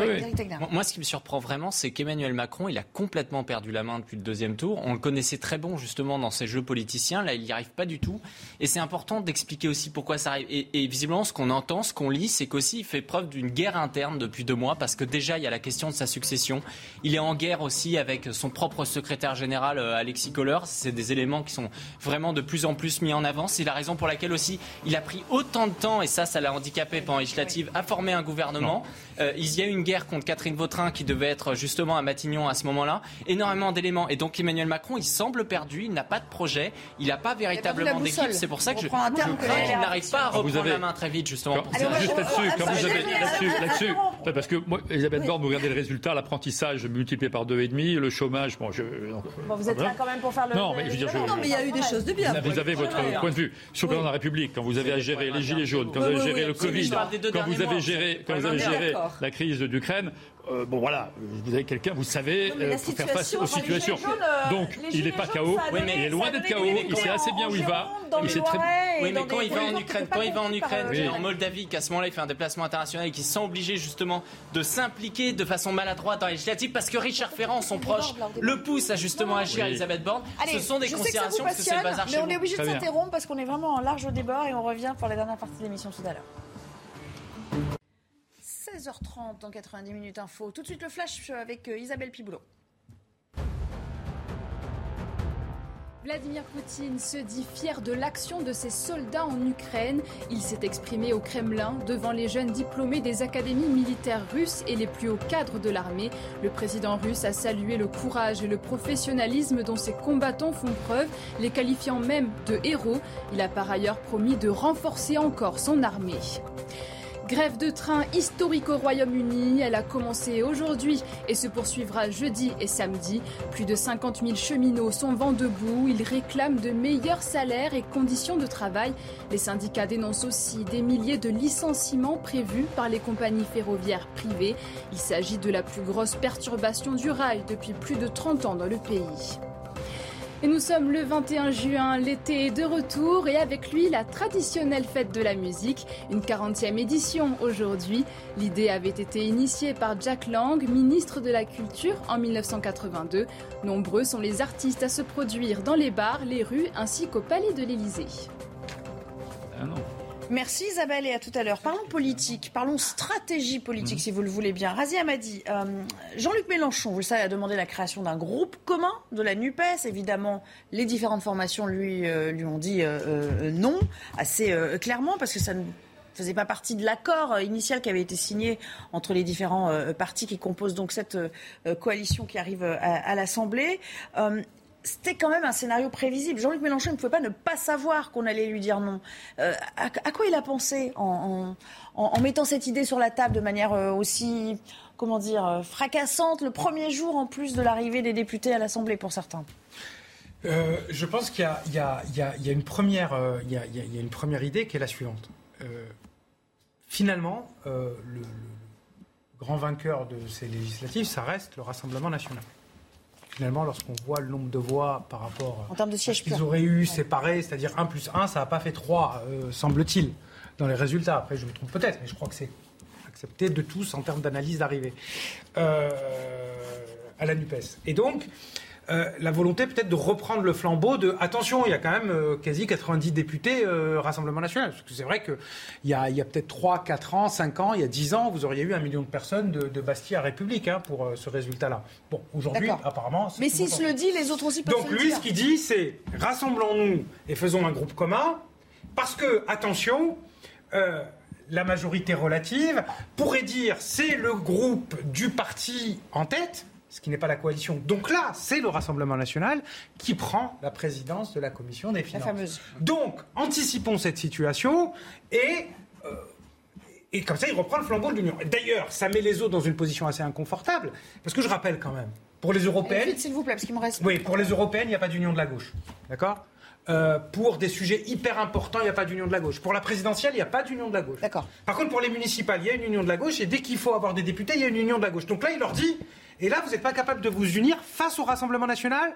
Moi, ce qui me surprend vraiment, c'est qu'Emmanuel Macron, il a complètement perdu la main depuis le deuxième tour. On le connaissait très bon justement dans ses jeux politiciens. Là, il n'y arrive pas du tout. Et c'est important d'expliquer aussi pourquoi ça arrive. Et, et visiblement, ce qu'on entend, ce qu'on lit, c'est qu'aussi il fait preuve d'une guerre interne depuis deux mois parce que déjà il y a la question de sa succession. Il est en guerre aussi avec son propre secrétaire général euh, Alexis Kohler. C'est des éléments qui sont vraiment de plus en plus mis en avant. C'est la raison pour laquelle aussi il a pris autant de temps et ça, ça l'a handicapé pendant législative à former un gouvernement. Euh, il y a eu une guerre contre Catherine Vautrin qui devait être justement à Matignon à ce moment-là. Énormément d'éléments. Et donc Emmanuel Macron, il semble perdu. Il n'a pas de projet. Il n'a pas véritablement d'équipe. C'est pour ça que je, je crains qu'il n'arrive pas à Ah, reprendre la main très vite justement. pour Juste là-dessus, quand vous avez là-dessus, là-dessus, parce que moi, Elisabeth Borne, vous regardez le résultat, l'apprentissage multiplié par deux et demi, le chômage, bon, je. Bon, vous êtes là quand même pour faire le. Non, mais je veux dire, je- Non, mais il y a eu des choses de bien. Vous avez votre point de vue sur le président de la République, quand vous avez à gérer les gilets jaunes, quand vous avez géré le Covid, quand vous avez géré, quand vous avez géré d'accord. la crise d'Ukraine, euh, bon voilà, vous avez quelqu'un, vous savez, Non, mais euh, faire face aux enfin, situations. jaunes, euh, Donc, il n'est pas KO, a mais il est loin d'être KO, il sait assez bien où il va, il sait très Oui, mais quand il va en Ukraine, quand il va en Ukraine, en Moldavie, qu'à ce moment-là il fait un déplacement international et qu'il se sent obligé justement de s'impliquer de façon maladroite dans les législatives parce que Richard Ferrand, son proche, le pousse à justement agir Oui. Elisabeth Borne. Ce sont des considérations parce que c'est le bazar mais chez on vous. est obligé de s'interrompre parce qu'on est vraiment en large débat et on revient pour la dernière partie de l'émission tout à l'heure. 16h30 dans 90 minutes info. Tout de suite le flash avec euh, Isabelle Piboulot. Vladimir Poutine se dit fier de l'action de ses soldats en Ukraine. Il s'est exprimé au Kremlin devant les jeunes diplômés des académies militaires russes et les plus hauts cadres de l'armée. Le président russe a salué le courage et le professionnalisme dont ses combattants font preuve, les qualifiant même de héros. Il a par ailleurs promis de renforcer encore son armée. Grève de train historique au Royaume-Uni. Elle a commencé aujourd'hui et se poursuivra jeudi et samedi. Plus de 50 000 cheminots sont vent debout. Ils réclament de meilleurs salaires et conditions de travail. Les syndicats dénoncent aussi des milliers de licenciements prévus par les compagnies ferroviaires privées. Il s'agit de la plus grosse perturbation du rail depuis plus de 30 ans dans le pays. Et nous sommes le 21 juin, l'été est de retour et avec lui la traditionnelle fête de la musique, une 40e édition aujourd'hui. L'idée avait été initiée par Jack Lang, ministre de la Culture en 1982. Nombreux sont les artistes à se produire dans les bars, les rues ainsi qu'au Palais de l'Élysée. Ah. Merci Isabelle et à tout à l'heure. Parlons politique, parlons stratégie politique si vous le voulez bien. Razia m'a dit, euh, Jean-Luc Mélenchon, vous le savez, a demandé la création d'un groupe commun de la NUPES. Évidemment, les différentes formations lui, euh, lui ont dit euh, euh, non, assez clairement, parce que ça ne faisait pas partie de l'accord initial qui avait été signé entre les différents partis qui composent donc cette coalition qui arrive à, à l'Assemblée. C'était quand même un scénario prévisible. Jean-Luc Mélenchon ne pouvait pas ne pas savoir qu'on allait lui dire non. Euh, à, quoi il a pensé en, mettant cette idée sur la table de manière euh, aussi, comment dire, euh, fracassante le premier jour en plus de l'arrivée des députés à l'Assemblée pour certains? Je pense qu'il y a, une première, idée qui est la suivante. Finalement, le, le grand vainqueur de ces législatives, ça reste le Rassemblement national. Finalement, lorsqu'on voit le nombre de voix par rapport En termes de à sièges ce qu'ils auraient eu séparés, c'est-à-dire 1 plus 1, ça n'a pas fait 3, euh, semble-t-il, dans les résultats. Après, je me trompe peut-être, mais je crois que c'est accepté de tous en termes d'analyse d'arrivée euh, à la NUPES. Et donc, euh, la volonté peut-être de reprendre le flambeau de attention, il y a quand même euh, quasi 90 députés euh, Rassemblement national. Parce que c'est vrai qu'il y a, y a peut-être 3, 4 ans, 5 ans, il y a 10 ans, vous auriez eu un million de personnes de, de Bastille à République hein, pour ce résultat-là. Bon, aujourd'hui, apparemment. Mais s'il se le dit, les autres aussi peuvent Donc se le lui, dire. ce qu'il dit, c'est rassemblons-nous et faisons un groupe commun, parce que, attention, la majorité relative pourrait dire c'est le groupe du parti en tête, ce qui n'est pas la coalition. Donc là, c'est le Rassemblement national qui prend la présidence de la commission des finances. fameuse. Donc, anticipons cette situation et euh, et comme ça, il reprend le flambeau de l'Union. D'ailleurs, ça met les autres dans une position assez inconfortable, parce que je rappelle quand même, pour les européennes, s'il vous plaît, parce qu'il me reste. oui, pour les européennes, il n'y a pas d'union de la gauche. D'accord? Euh, Pour des sujets hyper importants, il n'y a pas d'union de la gauche. Pour la présidentielle, il n'y a pas d'union de la gauche. D'accord. Par contre, pour les municipales, il y a une union de la gauche, et dès qu'il faut avoir des députés, il y a une union de la gauche. Donc là, il leur dit, et là, vous n'êtes pas capable de vous unir face au Rassemblement national?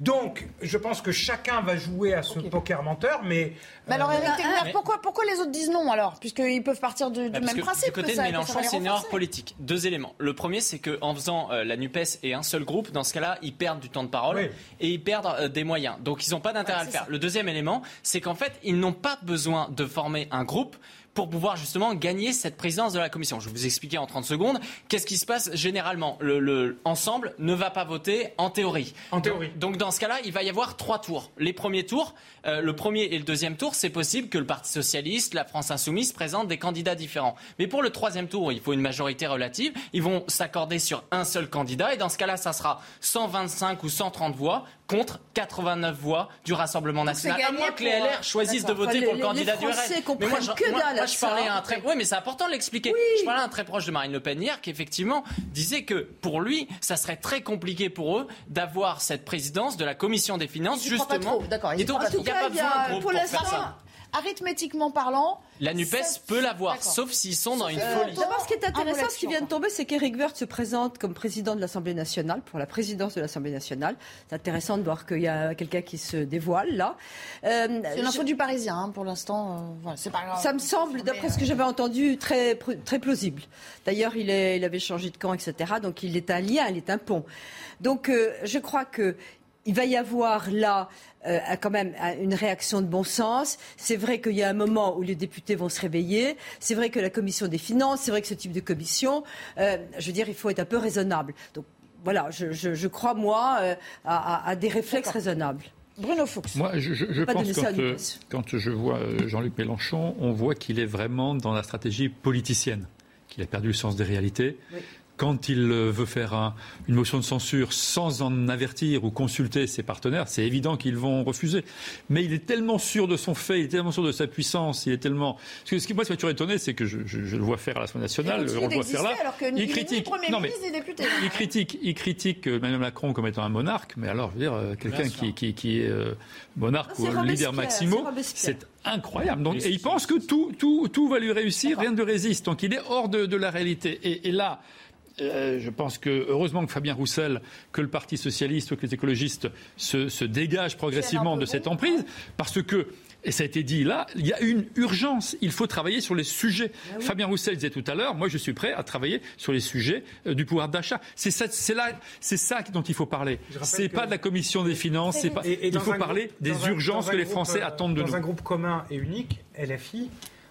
Donc, je pense que chacun va jouer à ce poker menteur, mais. Mais alors, euh, Éric Tegner, pourquoi, pourquoi les autres disent non alors? Puisqu'ils peuvent partir du, du Bah, même que principe. Du côté que de ça- ça Mélenchon, c'est une erreur politique. Deux éléments. Le premier, c'est qu'en faisant euh, la NUPES et un seul groupe, dans ce cas-là, ils perdent du temps de parole et ils perdent euh, des moyens. Donc, ils n'ont pas d'intérêt à le faire. Le deuxième élément, c'est qu'en fait, ils n'ont pas besoin de former un groupe pour pouvoir justement gagner cette présidence de la commission. Je vais vous expliquer en 30 secondes. Qu'est-ce qui se passe généralement le, le ensemble ne va pas voter en théorie. En théorie. Donc dans ce cas-là, il va y avoir trois tours. Les premiers tours, euh, le premier et le deuxième tour, c'est possible que le Parti socialiste, la France insoumise présentent des candidats différents. Mais pour le troisième tour, il faut une majorité relative. Ils vont s'accorder sur un seul candidat et dans ce cas-là, ça sera 125 ou 130 voix contre 89 voix du Rassemblement national. À moins que les LR choisissent de voter Enfin, pour les- le candidat du RN. Mais moi, je, que moi- dalle moi, à je parlais ça. à un très, oui, mais c'est important de l'expliquer. Je parlais à un très proche de Marine Le Pen hier qui effectivement disait que pour lui, ça serait très compliqué pour eux d'avoir cette présidence de la commission des finances justement. D'accord. Il n'y a pas besoin de groupe pour pour faire ça. Arithmétiquement parlant, La Nupes ça- peut l'avoir, sauf s'ils sont dans une Euh, folie. D'abord, ce qui est intéressant, ce qui vient de tomber, c'est qu'Éric Woerth se présente comme président de l'Assemblée nationale, pour la présidence de l'Assemblée nationale. C'est intéressant de voir qu'il y a quelqu'un qui se dévoile, là. Euh, c'est une info du Parisien hein, pour l'instant. euh, voilà, c'est pas grave. Ça me semble, d'après ce que j'avais entendu, très, très plausible. D'ailleurs, il, est- il avait changé de camp, etc. Donc, il est un lien, il est un pont. Donc, euh, je crois que il va y avoir là euh, quand même une réaction de bon sens. C'est vrai qu'il y a un moment où les députés vont se réveiller. C'est vrai que la commission des finances, c'est vrai que ce type de commission, euh, je veux dire, il faut être un peu raisonnable. Donc, voilà, je, je- je crois, moi, euh, à, à- à des réflexes raisonnables. Bruno Fuchs. Moi, je, je- je Pas pense quand, euh, quand je vois Jean-Luc Mélenchon, on voit qu'il est vraiment dans la stratégie politicienne, qu'il a perdu le sens des réalités. Quand il euh, veut faire un- une motion de censure sans en avertir ou consulter ses partenaires, c'est évident qu'ils vont refuser. Mais il est tellement sûr de son fait, il est tellement sûr de sa puissance, il est tellement. Parce que ce qui moi, ce qui m'a toujours étonné, c'est que je, je- je le vois faire à l'Assemblée nationale, Il on le voit faire là. d'exister alors que ni- ni Premier Non, mais- il critique, il critique euh, Emmanuel Macron comme étant un monarque, mais alors, je veux dire, euh, quelqu'un qui, qui, qui est euh, monarque C'est ou Robespierre, leader maximo, c'est incroyable. Donc, et il pense que tout, tout, tout va lui réussir, rien ne lui résiste. Donc, il est hors de, de la réalité. Et, et là, euh, je pense que heureusement que Fabien Roussel, que le Parti socialiste, que les écologistes se, se dégagent progressivement de cette emprise, parce que et ça a été dit là, il y a une urgence. Il faut travailler sur les sujets. Fabien Roussel disait tout à l'heure, moi je suis prêt à travailler sur les sujets euh, du pouvoir d'achat. C'est ça, c'est là, c'est ça dont il faut parler. C'est pas de la commission des finances. C'est pas. Et- et il dans faut parler groupe- des dans urgences dans un que les Français euh, attendent de Dans nous. un groupe commun et unique, LFI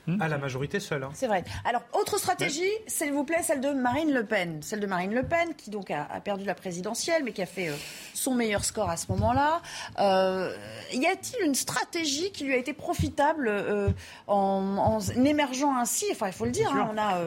Hmm a la majorité seule. hein. C'est vrai. Alors, autre stratégie, s'il vous plaît, celle de Marine Le Pen. Celle de Marine Le Pen, qui donc a, a perdu la présidentielle, mais qui a fait euh, son meilleur score à ce moment-là. Euh, y a-t-il une stratégie qui lui a été profitable euh, en, en émergeant ainsi? Enfin, il faut le dire, hein, on a.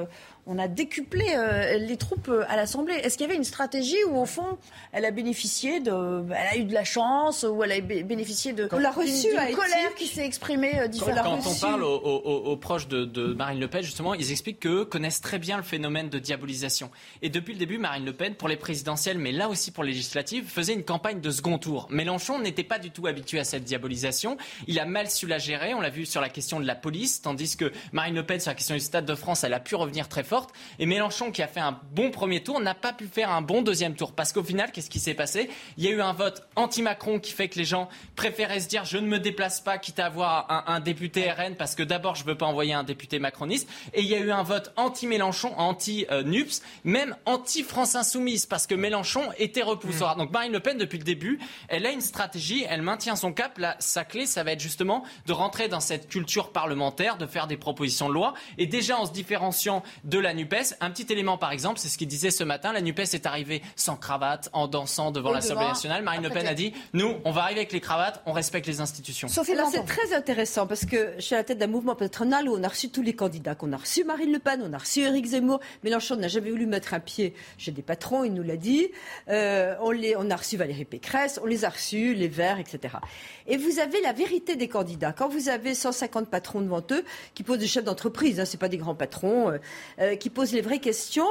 on a décuplé euh, les troupes euh, à l'Assemblée. Est-ce qu'il y avait une stratégie où, au fond, elle a bénéficié de, elle a eu de la chance, ou elle a bé- bénéficié de On l'a reçue d'une à colère qui s'est exprimée euh, Quand, différemment? Quand on parle aux, aux- aux proches de, de Marine Le Pen, justement, ils expliquent qu'eux connaissent très bien le phénomène de diabolisation. Et depuis le début, Marine Le Pen, pour les présidentielles, mais là aussi pour les législatives, faisait une campagne de second tour. Mélenchon n'était pas du tout habitué à cette diabolisation. Il a mal su la gérer. On l'a vu sur la question de la police, tandis que Marine Le Pen, sur la question du Stade de France, elle a pu revenir très forte. Et Mélenchon, qui a fait un bon premier tour, n'a pas pu faire un bon deuxième tour. Parce qu'au final, qu'est-ce qui s'est passé? Il y a eu un vote anti-Macron qui fait que les gens préféraient se dire je ne me déplace pas, quitte à avoir un, un député RN, parce que d'abord, je ne veux pas envoyer un député macroniste. Et il y a eu un vote anti-Mélenchon, anti-NUPS, même anti-France Insoumise, parce que Mélenchon était repoussoir. Donc Marine Le Pen, depuis le début, elle a une stratégie, elle maintient son cap. Là, sa clé, ça va être justement de rentrer dans cette culture parlementaire, de faire des propositions de loi. Et déjà, en se différenciant de la NUPES, un petit élément, par exemple, c'est ce qu'il disait ce matin, la NUPES est arrivée sans cravate, en dansant devant Oui, l'Assemblée nationale. Marine Le Après, Pen a dit, nous, on va arriver avec les cravates, on respecte les institutions. C'est très intéressant parce que je suis à la tête d'un mouvement patronal où on a reçu tous les candidats. qu'on a reçu Marine Le Pen, on a reçu Éric Zemmour. Mélenchon n'a jamais voulu mettre un pied chez des patrons, il nous l'a dit. Euh, on, les, on a reçu Valérie Pécresse, on les a reçus, les Verts, etc. Et vous avez la vérité des candidats. Quand vous avez 150 patrons devant eux, qui posent des chefs d'entreprise, hein, c'est pas des grands patrons, euh, euh, qui posent les vraies questions,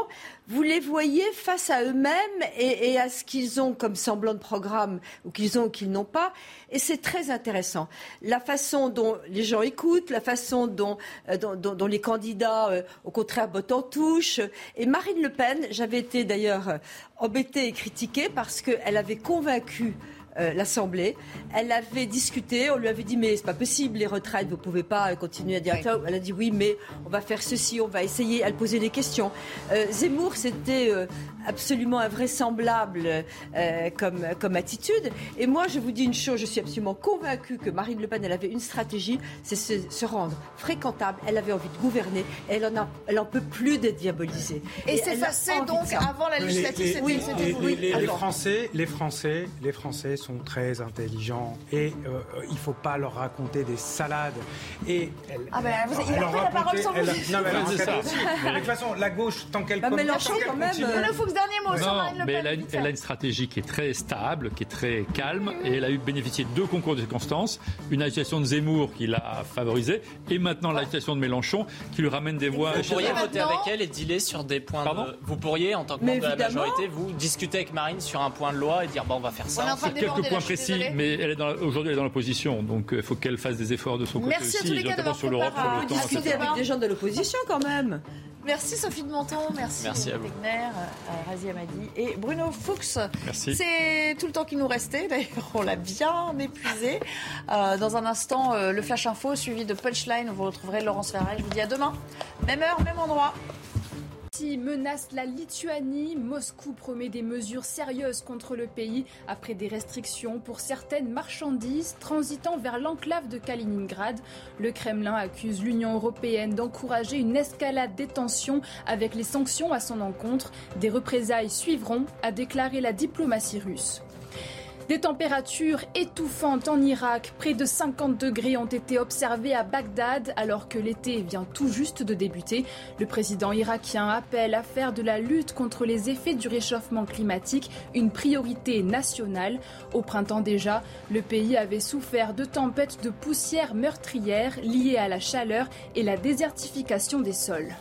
vous les voyez face à eux-mêmes et, à ce qu'ils ont comme semblant de programme ou qu'ils ont ou qu'ils n'ont pas. Et c'est très intéressant. La façon dont les gens écoutent, la façon dont, euh, les candidats, euh, au contraire, bottent en touche. Et Marine Le Pen, j'avais été d'ailleurs embêtée et critiquée parce qu'elle avait convaincu euh, l'Assemblée. Elle avait discuté, on lui avait dit mais c'est pas possible les retraites, vous pouvez pas continuer à dire ça. Elle a dit oui mais on va faire ceci, on va essayer. Elle posait des questions. Euh, Zemmour c'était euh, absolument invraisemblable comme comme attitude. Et moi je vous dis une chose, je suis absolument convaincue que Marine Le Pen elle avait une stratégie, c'est se, rendre fréquentable. Elle avait envie de gouverner. elle en a, elle en peut plus d'être diabolisée. Et, c'est passé donc avant la législative. c'était les, les, les, Français, les Français, les Français sont très intelligents et euh, il ne faut pas leur raconter des salades. Et elle, ah ben, vous, il a pris la parole sans vous. Non, mais ça. De toute façon, la gauche, tant qu'elle bah, Mélenchon, quand même. Le Fuchs, dernier mot non, Marine Le Pen. Mais elle a, elle a, une stratégie qui est très stable, qui est très calme, et elle a eu bénéficié de deux concours de circonstances. Une agitation de Zemmour qui l'a favorisée, et maintenant l'agitation de Mélenchon qui lui ramène des voix. Vous pourriez voter avec elle et dealer sur des points. De... Vous pourriez, en tant que membre de la majorité, vous discuter avec Marine sur un point de loi et dire bon, on va faire ça. Sur quelques points précis, mais elle est aujourd'hui elle est dans l'opposition, donc il faut qu'elle fasse des efforts de son côté Merci à tous les cas d'avoir préparé. Discuter avec des gens de l'opposition quand même. Merci Sophie de Menton, merci, merci à euh, Razi Amadi et Bruno Fuchs. Merci. C'est tout le temps qui nous restait, d'ailleurs on l'a bien épuisé. Euh, dans un instant, euh, le Flash Info suivi de Punchline, vous retrouverez Laurence Ferrari. Je vous dis à demain, même heure, même endroit menace la Lituanie. Moscou promet des mesures sérieuses contre le pays après des restrictions pour certaines marchandises transitant vers l'enclave de Kaliningrad. Le Kremlin accuse l'Union européenne d'encourager une escalade des tensions avec les sanctions à son encontre. Des représailles suivront, a déclaré la diplomatie russe. Des températures étouffantes en Irak, près de 50 degrés ont été observés à Bagdad alors que l'été vient tout juste de débuter. Le président irakien appelle à faire de la lutte contre les effets du réchauffement climatique une priorité nationale. Au printemps déjà, le pays avait souffert de tempêtes de poussière meurtrières liées à la chaleur et la désertification des sols.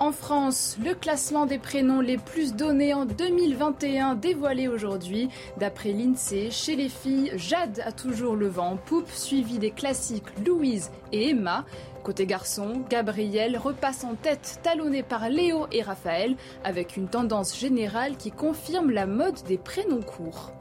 En France, le classement des prénoms les plus donnés en 2021 dévoilé aujourd'hui. D'après l'INSEE, chez les filles, Jade a toujours le vent en poupe, suivi des classiques Louise et Emma. Côté garçon, Gabriel repasse en tête, talonné par Léo et Raphaël, avec une tendance générale qui confirme la mode des prénoms courts.